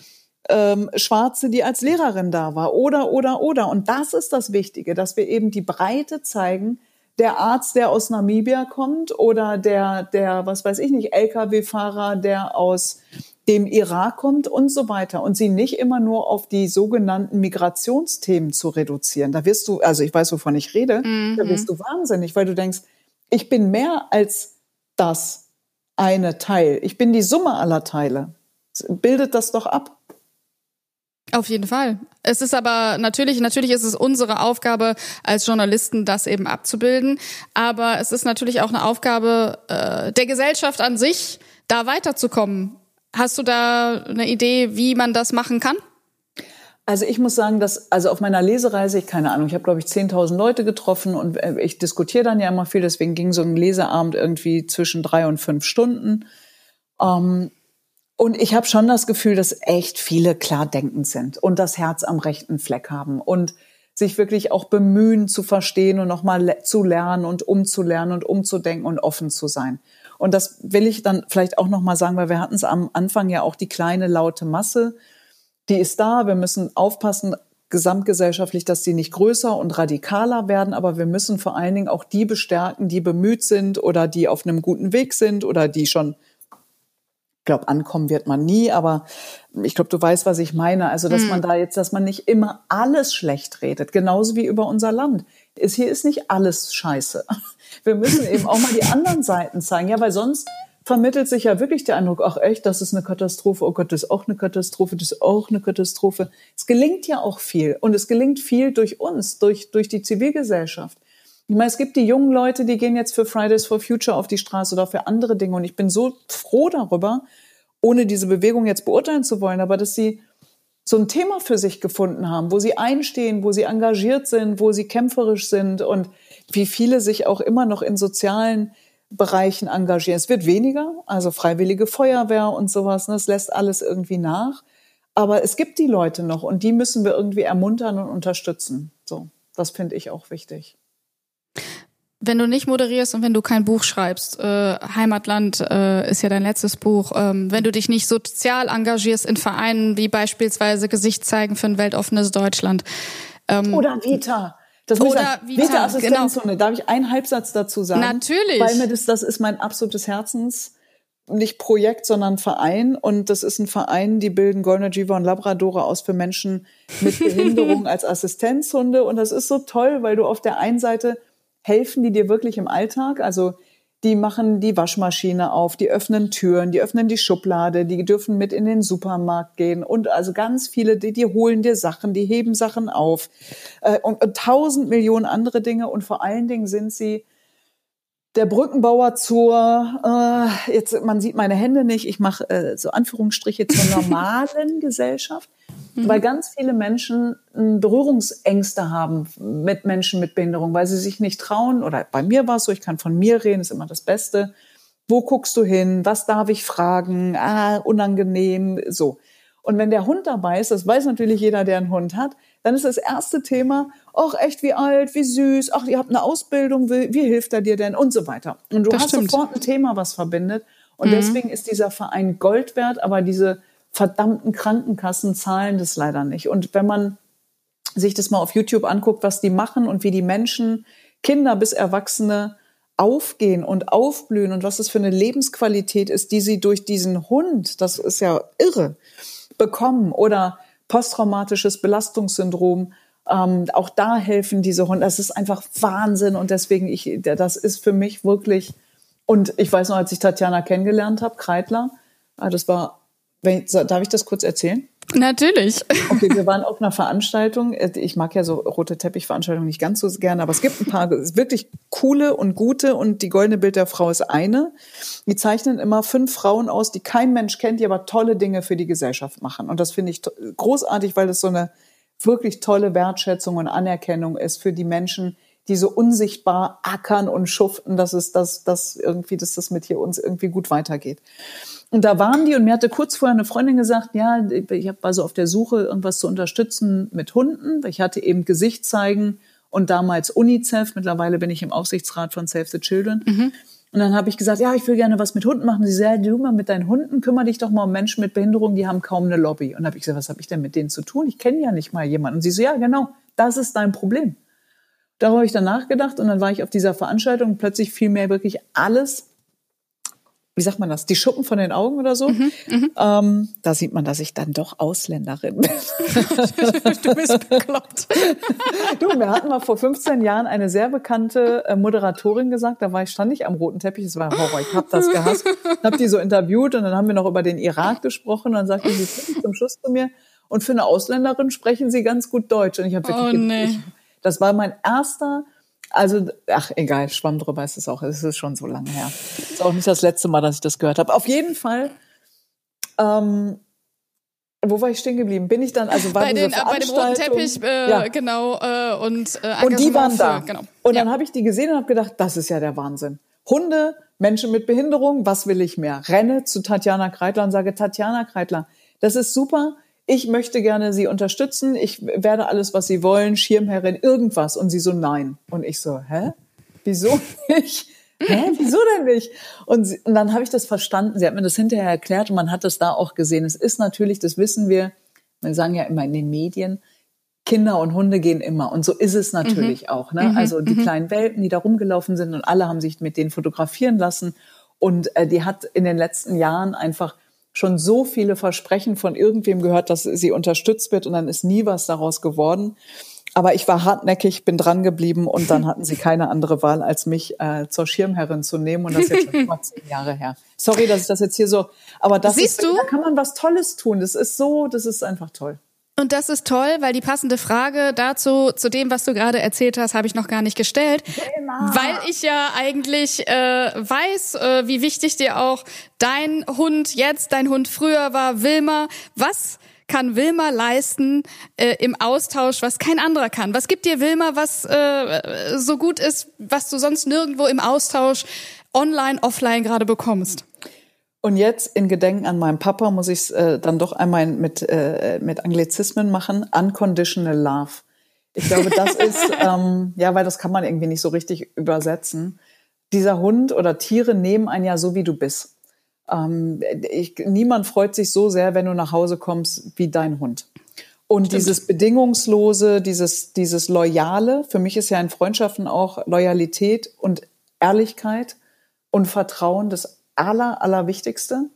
[SPEAKER 2] ähm, Schwarze, die als Lehrerin da war. Oder, oder, oder. Und das ist das Wichtige, dass wir eben die Breite zeigen, der Arzt, der aus Namibia kommt oder der, der, was weiß ich nicht, Lkw-Fahrer, der aus dem Irak kommt und so weiter. Und sie nicht immer nur auf die sogenannten Migrationsthemen zu reduzieren. Da wirst du, also ich weiß, wovon ich rede, mhm. da wirst du wahnsinnig, weil du denkst, ich bin mehr als das eine Teil. Ich bin die Summe aller Teile. Bildet das doch ab.
[SPEAKER 1] Auf jeden Fall. Es ist aber natürlich, natürlich ist es unsere Aufgabe als Journalisten, das eben abzubilden. Aber es ist natürlich auch eine Aufgabe äh, der Gesellschaft an sich, da weiterzukommen. Hast du da eine Idee, wie man das machen kann?
[SPEAKER 2] Also ich muss sagen, dass also auf meiner Lesereise, ich keine Ahnung, ich habe glaube ich 10.000 Leute getroffen und äh, ich diskutiere dann ja immer viel, deswegen ging so ein Leseabend irgendwie zwischen drei und fünf Stunden. Ähm, und ich habe schon das Gefühl, dass echt viele klar denkend sind und das Herz am rechten Fleck haben und sich wirklich auch bemühen zu verstehen und nochmal zu lernen und umzulernen und umzudenken und offen zu sein. Und das will ich dann vielleicht auch nochmal sagen, weil wir hatten es am Anfang ja auch die kleine laute Masse, die ist da. Wir müssen aufpassen, gesamtgesellschaftlich, dass die nicht größer und radikaler werden, aber wir müssen vor allen Dingen auch die bestärken, die bemüht sind oder die auf einem guten Weg sind oder die schon glaube, ankommen wird man nie, aber ich glaube, du weißt, was ich meine. Also, dass mhm. man da jetzt, dass man nicht immer alles schlecht redet, genauso wie über unser Land. Ist, hier ist nicht alles scheiße. Wir müssen eben auch mal die anderen Seiten zeigen. Ja, weil sonst vermittelt sich ja wirklich der Eindruck, ach echt, das ist eine Katastrophe, oh Gott, das ist auch eine Katastrophe, das ist auch eine Katastrophe. Es gelingt ja auch viel. Und es gelingt viel durch uns, durch, durch die Zivilgesellschaft. Ich meine, es gibt die jungen Leute, die gehen jetzt für Fridays for Future auf die Straße oder für andere Dinge. Und ich bin so froh darüber, ohne diese Bewegung jetzt beurteilen zu wollen, aber dass sie so ein Thema für sich gefunden haben, wo sie einstehen, wo sie engagiert sind, wo sie kämpferisch sind und wie viele sich auch immer noch in sozialen Bereichen engagieren. Es wird weniger, also freiwillige Feuerwehr und sowas, das ne, lässt alles irgendwie nach. Aber es gibt die Leute noch und die müssen wir irgendwie ermuntern und unterstützen. So, das finde ich auch wichtig
[SPEAKER 1] wenn du nicht moderierst und wenn du kein Buch schreibst, äh, Heimatland äh, ist ja dein letztes Buch, ähm, wenn du dich nicht sozial engagierst in Vereinen wie beispielsweise Gesicht zeigen für ein weltoffenes Deutschland.
[SPEAKER 2] Ähm, oder Vita. Das oder Vita, Vita Assistenzhunde. Genau. Darf ich einen Halbsatz dazu sagen?
[SPEAKER 1] Natürlich.
[SPEAKER 2] Weil mir das, das ist mein absolutes Herzens, nicht Projekt, sondern Verein. Und das ist ein Verein, die bilden Golden Retriever und Labradore aus für Menschen mit Behinderung als Assistenzhunde. Und das ist so toll, weil du auf der einen Seite helfen die dir wirklich im Alltag? Also die machen die Waschmaschine auf, die öffnen Türen, die öffnen die Schublade, die dürfen mit in den Supermarkt gehen und also ganz viele, die, die holen dir Sachen, die heben Sachen auf äh, und, und tausend Millionen andere Dinge und vor allen Dingen sind sie der Brückenbauer zur, äh, jetzt man sieht meine Hände nicht, ich mache äh, so Anführungsstriche zur normalen Gesellschaft, mhm. weil ganz viele Menschen äh, Berührungsängste haben mit Menschen mit Behinderung, weil sie sich nicht trauen, oder bei mir war es so, ich kann von mir reden, ist immer das Beste. Wo guckst du hin? Was darf ich fragen? Ah, unangenehm, so. Und wenn der Hund dabei ist, das weiß natürlich jeder, der einen Hund hat, dann ist das erste Thema, ach echt, wie alt, wie süß, ach, ihr habt eine Ausbildung, wie, wie hilft er dir denn und so weiter. Und du das hast stimmt. sofort ein Thema, was verbindet. Und mhm. deswegen ist dieser Verein Gold wert, aber diese verdammten Krankenkassen zahlen das leider nicht. Und wenn man sich das mal auf YouTube anguckt, was die machen und wie die Menschen, Kinder bis Erwachsene, aufgehen und aufblühen und was das für eine Lebensqualität ist, die sie durch diesen Hund, das ist ja irre, bekommen oder posttraumatisches Belastungssyndrom, ähm, auch da helfen diese Hunde. Das ist einfach Wahnsinn und deswegen ich, das ist für mich wirklich. Und ich weiß noch, als ich Tatjana kennengelernt habe, Kreitler, Ah, das war, wenn, darf ich das kurz erzählen?
[SPEAKER 1] Natürlich.
[SPEAKER 2] Okay, wir waren auf einer Veranstaltung. Ich mag ja so rote Teppichveranstaltungen nicht ganz so gerne, aber es gibt ein paar wirklich coole und gute und die goldene Bild der Frau ist eine. Die zeichnen immer fünf Frauen aus, die kein Mensch kennt, die aber tolle Dinge für die Gesellschaft machen. Und das finde ich großartig, weil das so eine wirklich tolle Wertschätzung und Anerkennung ist für die Menschen, die so unsichtbar ackern und schuften, dass es das, das irgendwie, dass das mit hier uns irgendwie gut weitergeht. Und da waren die und mir hatte kurz vorher eine Freundin gesagt, ja, ich war so auf der Suche, irgendwas zu unterstützen mit Hunden. Ich hatte eben Gesicht zeigen und damals UNICEF. Mittlerweile bin ich im Aufsichtsrat von Save the Children. Mhm. Und dann habe ich gesagt, ja, ich will gerne was mit Hunden machen. Sie sagen, du mal mit deinen Hunden, kümmere dich doch mal um Menschen mit Behinderung, die haben kaum eine Lobby. Und dann habe ich gesagt, was habe ich denn mit denen zu tun? Ich kenne ja nicht mal jemanden. Und sie so, ja, genau, das ist dein Problem. Darüber habe ich dann nachgedacht und dann war ich auf dieser Veranstaltung und plötzlich fiel mir wirklich alles wie sagt man das, die Schuppen von den Augen oder so. Mhm, mhm. ähm, da sieht man, dass ich dann doch Ausländerin bin. du bist bekloppt. du, wir hatten mal vor 15 Jahren eine sehr bekannte äh, Moderatorin gesagt, da war ich, stand ich am roten Teppich, es war Horror, ich habe das gehasst, habe die so interviewt und dann haben wir noch über den Irak gesprochen und dann sagte sie zum Schluss zu mir, und für eine Ausländerin sprechen sie ganz gut Deutsch. Und ich habe wirklich, oh, nee. ich, das war mein erster also, ach, egal, Schwamm drüber ist es auch. Es ist schon so lange her. Ist auch nicht das letzte Mal, dass ich das gehört habe. Auf jeden Fall, ähm, wo war ich stehen geblieben? Bin ich dann, also
[SPEAKER 1] bei, den, äh, bei dem roten Teppich, äh, ja. genau, äh, und
[SPEAKER 2] äh, Und die waren da. Für, genau. Und ja. dann habe ich die gesehen und habe gedacht, das ist ja der Wahnsinn. Hunde, Menschen mit Behinderung, was will ich mehr? Renne zu Tatjana Kreitler und sage, Tatjana Kreitler, das ist super ich möchte gerne Sie unterstützen, ich werde alles, was Sie wollen, Schirmherrin, irgendwas. Und sie so, nein. Und ich so, hä? Wieso nicht? Hä, wieso denn nicht? Und, sie, und dann habe ich das verstanden. Sie hat mir das hinterher erklärt und man hat das da auch gesehen. Es ist natürlich, das wissen wir, wir sagen ja immer in den Medien, Kinder und Hunde gehen immer. Und so ist es natürlich mhm. auch. Ne? Mhm. Also die mhm. kleinen Welpen, die da rumgelaufen sind und alle haben sich mit denen fotografieren lassen. Und äh, die hat in den letzten Jahren einfach schon so viele Versprechen von irgendwem gehört, dass sie unterstützt wird und dann ist nie was daraus geworden. Aber ich war hartnäckig, bin dran geblieben und dann hatten sie keine andere Wahl, als mich äh, zur Schirmherrin zu nehmen. Und das ist jetzt schon mal zehn Jahre her. Sorry, dass ich das jetzt hier so, aber das
[SPEAKER 1] Siehst
[SPEAKER 2] ist,
[SPEAKER 1] du?
[SPEAKER 2] da kann man was Tolles tun. Das ist so, das ist einfach toll.
[SPEAKER 1] Und das ist toll, weil die passende Frage dazu, zu dem, was du gerade erzählt hast, habe ich noch gar nicht gestellt. Genau. Weil ich ja eigentlich äh, weiß, äh, wie wichtig dir auch dein Hund jetzt, dein Hund früher war, Wilma. Was kann Wilma leisten äh, im Austausch, was kein anderer kann? Was gibt dir Wilma, was äh, so gut ist, was du sonst nirgendwo im Austausch online, offline gerade bekommst?
[SPEAKER 2] Und jetzt in Gedenken an meinen Papa muss ich es äh, dann doch einmal mit, äh, mit Anglizismen machen. Unconditional Love. Ich glaube, das ist, ähm, ja, weil das kann man irgendwie nicht so richtig übersetzen. Dieser Hund oder Tiere nehmen einen ja so, wie du bist. Ähm, ich, niemand freut sich so sehr, wenn du nach Hause kommst, wie dein Hund. Und Stimmt. dieses bedingungslose, dieses, dieses Loyale, für mich ist ja in Freundschaften auch Loyalität und Ehrlichkeit und Vertrauen das aller, allerwichtigste.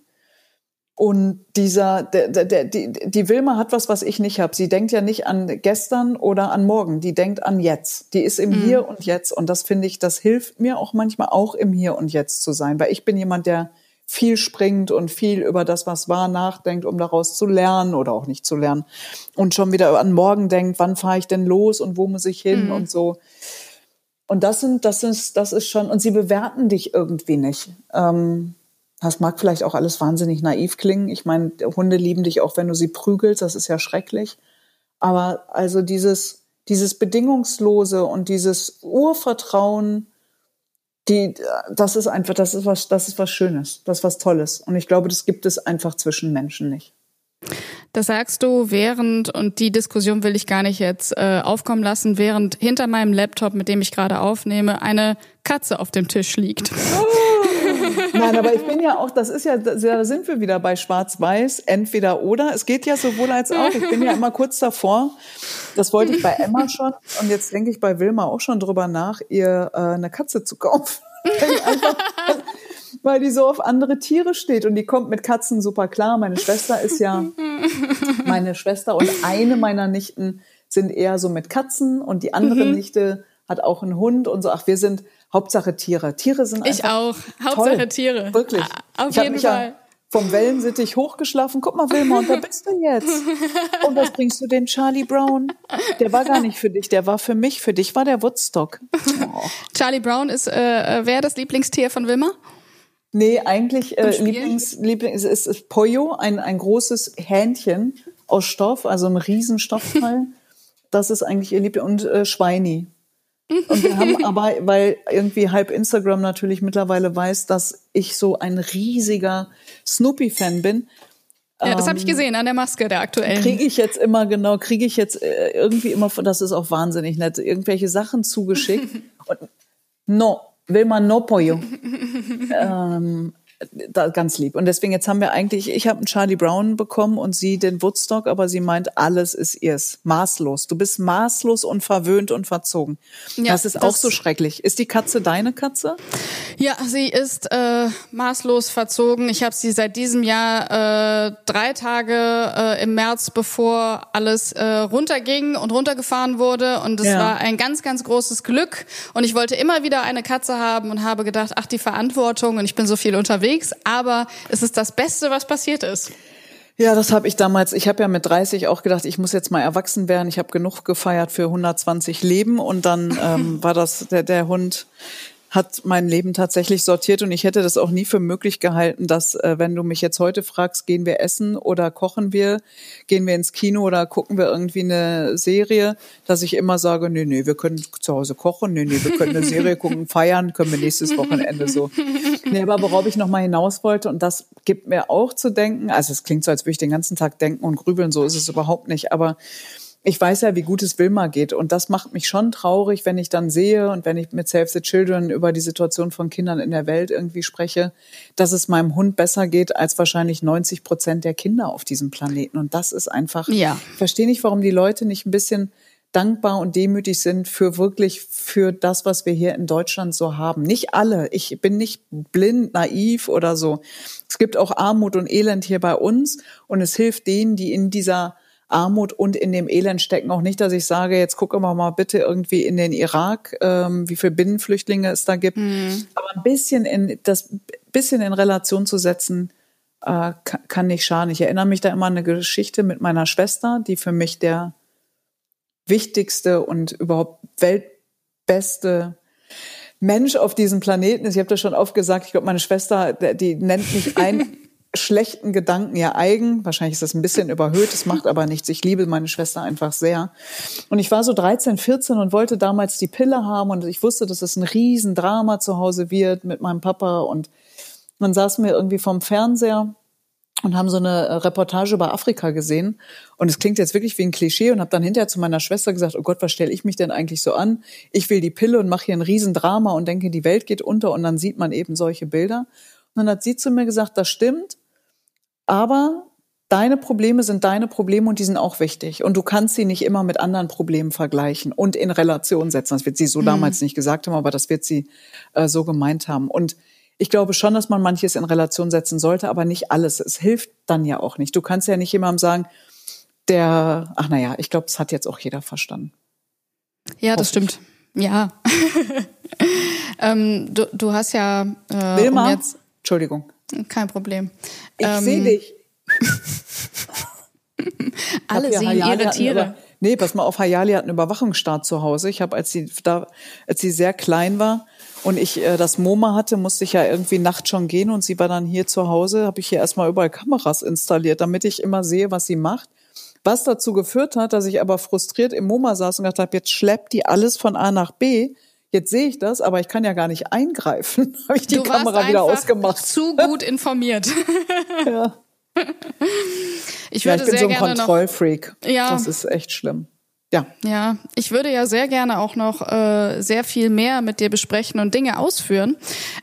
[SPEAKER 2] Und dieser, der, der, die, die Wilma hat was, was ich nicht habe. Sie denkt ja nicht an gestern oder an morgen. Die denkt an jetzt. Die ist im mhm. Hier und Jetzt. Und das finde ich, das hilft mir auch manchmal auch im Hier und Jetzt zu sein. Weil ich bin jemand, der viel springt und viel über das, was war, nachdenkt, um daraus zu lernen oder auch nicht zu lernen. Und schon wieder an morgen denkt, wann fahre ich denn los und wo muss ich hin mhm. und so. Und das sind, das ist, das ist schon, und sie bewerten dich irgendwie nicht. Ähm, das mag vielleicht auch alles wahnsinnig naiv klingen. Ich meine, Hunde lieben dich auch, wenn du sie prügelst. Das ist ja schrecklich. Aber also dieses, dieses bedingungslose und dieses Urvertrauen, die, das ist einfach, das ist was, das ist was Schönes, das ist was Tolles. Und ich glaube, das gibt es einfach zwischen Menschen nicht.
[SPEAKER 1] Das sagst du während, und die Diskussion will ich gar nicht jetzt äh, aufkommen lassen, während hinter meinem Laptop, mit dem ich gerade aufnehme, eine Katze auf dem Tisch liegt. Oh.
[SPEAKER 2] Nein, aber ich bin ja auch, das ist ja, da sind wir wieder bei Schwarz-Weiß, entweder oder. Es geht ja sowohl als auch. Ich bin ja immer kurz davor. Das wollte ich bei Emma schon und jetzt denke ich bei Wilma auch schon drüber nach, ihr äh, eine Katze zu kaufen. Weil die so auf andere Tiere steht und die kommt mit Katzen super klar. Meine Schwester ist ja, meine Schwester und eine meiner Nichten sind eher so mit Katzen und die andere mhm. Nichte hat auch einen Hund und so. Ach, wir sind Hauptsache Tiere. Tiere sind einfach
[SPEAKER 1] Ich auch. Hauptsache Tiere.
[SPEAKER 2] Wirklich.
[SPEAKER 1] Auf jeden Fall. Ja
[SPEAKER 2] vom Wellensittich hochgeschlafen. Guck mal, Wilma, und da bist du jetzt. Und was bringst du den Charlie Brown? Der war gar nicht für dich, der war für mich. Für dich war der Woodstock.
[SPEAKER 1] Oh. Charlie Brown ist, äh, wer das Lieblingstier von Wilma?
[SPEAKER 2] Nee, eigentlich äh, Lieblings, Lieblings ist, ist Pollo, ein, ein großes Hähnchen aus Stoff, also ein Riesenstoffteil. Das ist eigentlich ihr Liebling. Und äh, Schweini. Und wir haben aber, weil irgendwie halb Instagram natürlich mittlerweile weiß, dass ich so ein riesiger Snoopy-Fan bin.
[SPEAKER 1] Ja, das habe ich ähm, gesehen an der Maske der aktuellen.
[SPEAKER 2] Kriege ich jetzt immer genau, kriege ich jetzt äh, irgendwie immer, das ist auch wahnsinnig nett, irgendwelche Sachen zugeschickt. Und no, will man no pollo. ähm, da, ganz lieb. Und deswegen jetzt haben wir eigentlich, ich habe einen Charlie Brown bekommen und sie den Woodstock, aber sie meint, alles ist ihrs. Maßlos. Du bist maßlos und verwöhnt und verzogen. Ja, das ist das auch so schrecklich. Ist die Katze deine Katze?
[SPEAKER 1] Ja, sie ist äh, maßlos verzogen. Ich habe sie seit diesem Jahr äh, drei Tage äh, im März, bevor alles äh, runterging und runtergefahren wurde. Und es ja. war ein ganz, ganz großes Glück. Und ich wollte immer wieder eine Katze haben und habe gedacht, ach, die Verantwortung und ich bin so viel unterwegs unterwegs, aber es ist das Beste, was passiert ist.
[SPEAKER 2] Ja, das habe ich damals. Ich habe ja mit 30 auch gedacht, ich muss jetzt mal erwachsen werden. Ich habe genug gefeiert für 120 Leben und dann ähm, war das der, der Hund hat mein Leben tatsächlich sortiert und ich hätte das auch nie für möglich gehalten, dass äh, wenn du mich jetzt heute fragst, gehen wir essen oder kochen wir, gehen wir ins Kino oder gucken wir irgendwie eine Serie, dass ich immer sage, nee, nee, wir können zu Hause kochen, nee, nee, wir können eine Serie gucken, feiern, können wir nächstes Wochenende so. Nee, aber worauf ich nochmal hinaus wollte und das gibt mir auch zu denken, also es klingt so, als würde ich den ganzen Tag denken und grübeln, so ist es überhaupt nicht, aber ich weiß ja, wie gut es Wilma geht. Und das macht mich schon traurig, wenn ich dann sehe und wenn ich mit Save the Children über die Situation von Kindern in der Welt irgendwie spreche, dass es meinem Hund besser geht als wahrscheinlich 90 Prozent der Kinder auf diesem Planeten. Und das ist einfach, ja. ich verstehe nicht, warum die Leute nicht ein bisschen dankbar und demütig sind für wirklich für das, was wir hier in Deutschland so haben. Nicht alle. Ich bin nicht blind, naiv oder so. Es gibt auch Armut und Elend hier bei uns und es hilft denen, die in dieser Armut und in dem Elend stecken. Auch nicht, dass ich sage, jetzt gucken wir mal bitte irgendwie in den Irak, ähm, wie viele Binnenflüchtlinge es da gibt. Mhm. Aber ein bisschen in das bisschen in Relation zu setzen, äh, kann, kann nicht schaden. Ich erinnere mich da immer an eine Geschichte mit meiner Schwester, die für mich der wichtigste und überhaupt weltbeste Mensch auf diesem Planeten ist. Ich habe das schon oft gesagt. Ich glaube, meine Schwester, die nennt mich ein schlechten Gedanken ja eigen. Wahrscheinlich ist das ein bisschen überhöht, es macht aber nichts. Ich liebe meine Schwester einfach sehr. Und ich war so 13, 14 und wollte damals die Pille haben und ich wusste, dass es ein Riesendrama zu Hause wird mit meinem Papa und dann saßen wir irgendwie vom Fernseher und haben so eine Reportage über Afrika gesehen. Und es klingt jetzt wirklich wie ein Klischee und habe dann hinterher zu meiner Schwester gesagt, oh Gott, was stelle ich mich denn eigentlich so an? Ich will die Pille und mache hier ein Riesendrama und denke, die Welt geht unter und dann sieht man eben solche Bilder. Und dann hat sie zu mir gesagt, das stimmt. Aber deine Probleme sind deine Probleme und die sind auch wichtig. Und du kannst sie nicht immer mit anderen Problemen vergleichen und in Relation setzen. Das wird sie so mhm. damals nicht gesagt haben, aber das wird sie äh, so gemeint haben. Und ich glaube schon, dass man manches in Relation setzen sollte, aber nicht alles. Es hilft dann ja auch nicht. Du kannst ja nicht jemandem sagen, der, ach naja, ich glaube, das hat jetzt auch jeder verstanden.
[SPEAKER 1] Ja, das stimmt. Ja. ähm, du, du hast ja
[SPEAKER 2] äh, Wilma, um jetzt Entschuldigung.
[SPEAKER 1] Kein Problem.
[SPEAKER 2] Ich ähm, sehe dich.
[SPEAKER 1] Alle sehen Hayali ihre Tiere. Über,
[SPEAKER 2] nee, pass mal auf, Hayali hat einen Überwachungsstaat zu Hause. Ich habe, als sie da, als sie sehr klein war und ich äh, das MoMA hatte, musste ich ja irgendwie nachts schon gehen und sie war dann hier zu Hause, habe ich hier erstmal überall Kameras installiert, damit ich immer sehe, was sie macht. Was dazu geführt hat, dass ich aber frustriert im MoMA saß und gedacht habe, jetzt schleppt die alles von A nach B Jetzt sehe ich das, aber ich kann ja gar nicht eingreifen. Habe ich die du Kamera wieder ausgemacht.
[SPEAKER 1] Zu gut informiert.
[SPEAKER 2] ja. Ich, würde ja, ich bin sehr so ein Kontrollfreak. Ja. Das ist echt schlimm. Ja.
[SPEAKER 1] Ja, ich würde ja sehr gerne auch noch äh, sehr viel mehr mit dir besprechen und Dinge ausführen.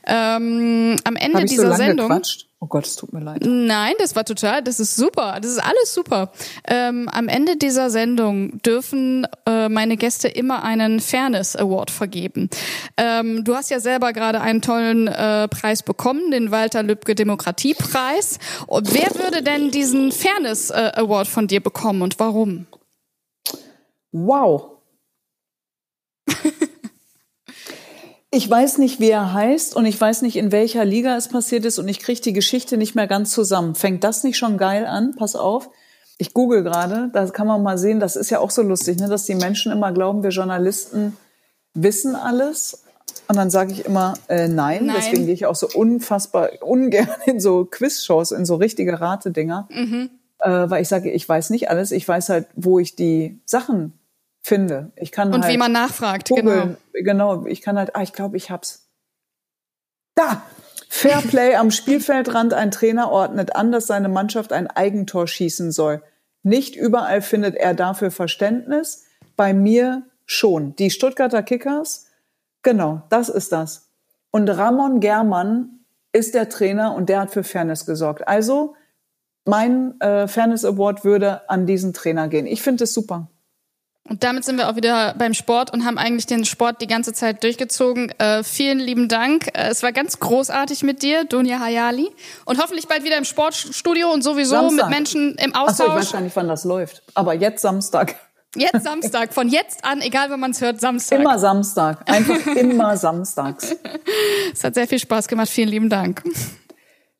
[SPEAKER 1] Ähm, am Ende
[SPEAKER 2] Hab ich
[SPEAKER 1] dieser
[SPEAKER 2] so lange
[SPEAKER 1] Sendung.
[SPEAKER 2] Gequatscht? Oh Gott, es tut mir leid.
[SPEAKER 1] Nein, das war total, das ist super, das ist alles super. Ähm, am Ende dieser Sendung dürfen äh, meine Gäste immer einen Fairness Award vergeben. Ähm, du hast ja selber gerade einen tollen äh, Preis bekommen, den Walter Lübcke Demokratiepreis. Und wer würde denn diesen Fairness äh, Award von dir bekommen und warum?
[SPEAKER 2] Wow. ich weiß nicht, wie er heißt und ich weiß nicht, in welcher Liga es passiert ist und ich kriege die Geschichte nicht mehr ganz zusammen. Fängt das nicht schon geil an? Pass auf. Ich google gerade, da kann man mal sehen, das ist ja auch so lustig, ne, dass die Menschen immer glauben, wir Journalisten wissen alles. Und dann sage ich immer äh, nein. nein. Deswegen gehe ich auch so unfassbar ungern in so Quizshows, in so richtige Ratedinger. Mhm. Äh, weil ich sage, ich weiß nicht alles. Ich weiß halt, wo ich die Sachen finde. Ich kann
[SPEAKER 1] Und
[SPEAKER 2] halt
[SPEAKER 1] wie man nachfragt, googlen.
[SPEAKER 2] genau. Genau, ich kann halt, ah, ich glaube, ich hab's. Da! Fairplay am Spielfeldrand. Ein Trainer ordnet an, dass seine Mannschaft ein Eigentor schießen soll. Nicht überall findet er dafür Verständnis. Bei mir schon. Die Stuttgarter Kickers, genau, das ist das. Und Ramon Germann ist der Trainer und der hat für Fairness gesorgt. Also mein äh, Fairness Award würde an diesen Trainer gehen. Ich finde es super.
[SPEAKER 1] Und damit sind wir auch wieder beim Sport und haben eigentlich den Sport die ganze Zeit durchgezogen. Äh, vielen lieben Dank. Äh, es war ganz großartig mit dir, Dunja Hayali. Und hoffentlich bald wieder im Sportstudio und sowieso Samstag. mit Menschen im Austausch.
[SPEAKER 2] Achso, ich weiß gar nicht, wann das läuft. Aber jetzt Samstag.
[SPEAKER 1] Jetzt Samstag. Von jetzt an, egal wann man es hört, Samstag.
[SPEAKER 2] Immer Samstag. Einfach immer samstags.
[SPEAKER 1] Es hat sehr viel Spaß gemacht. Vielen lieben Dank.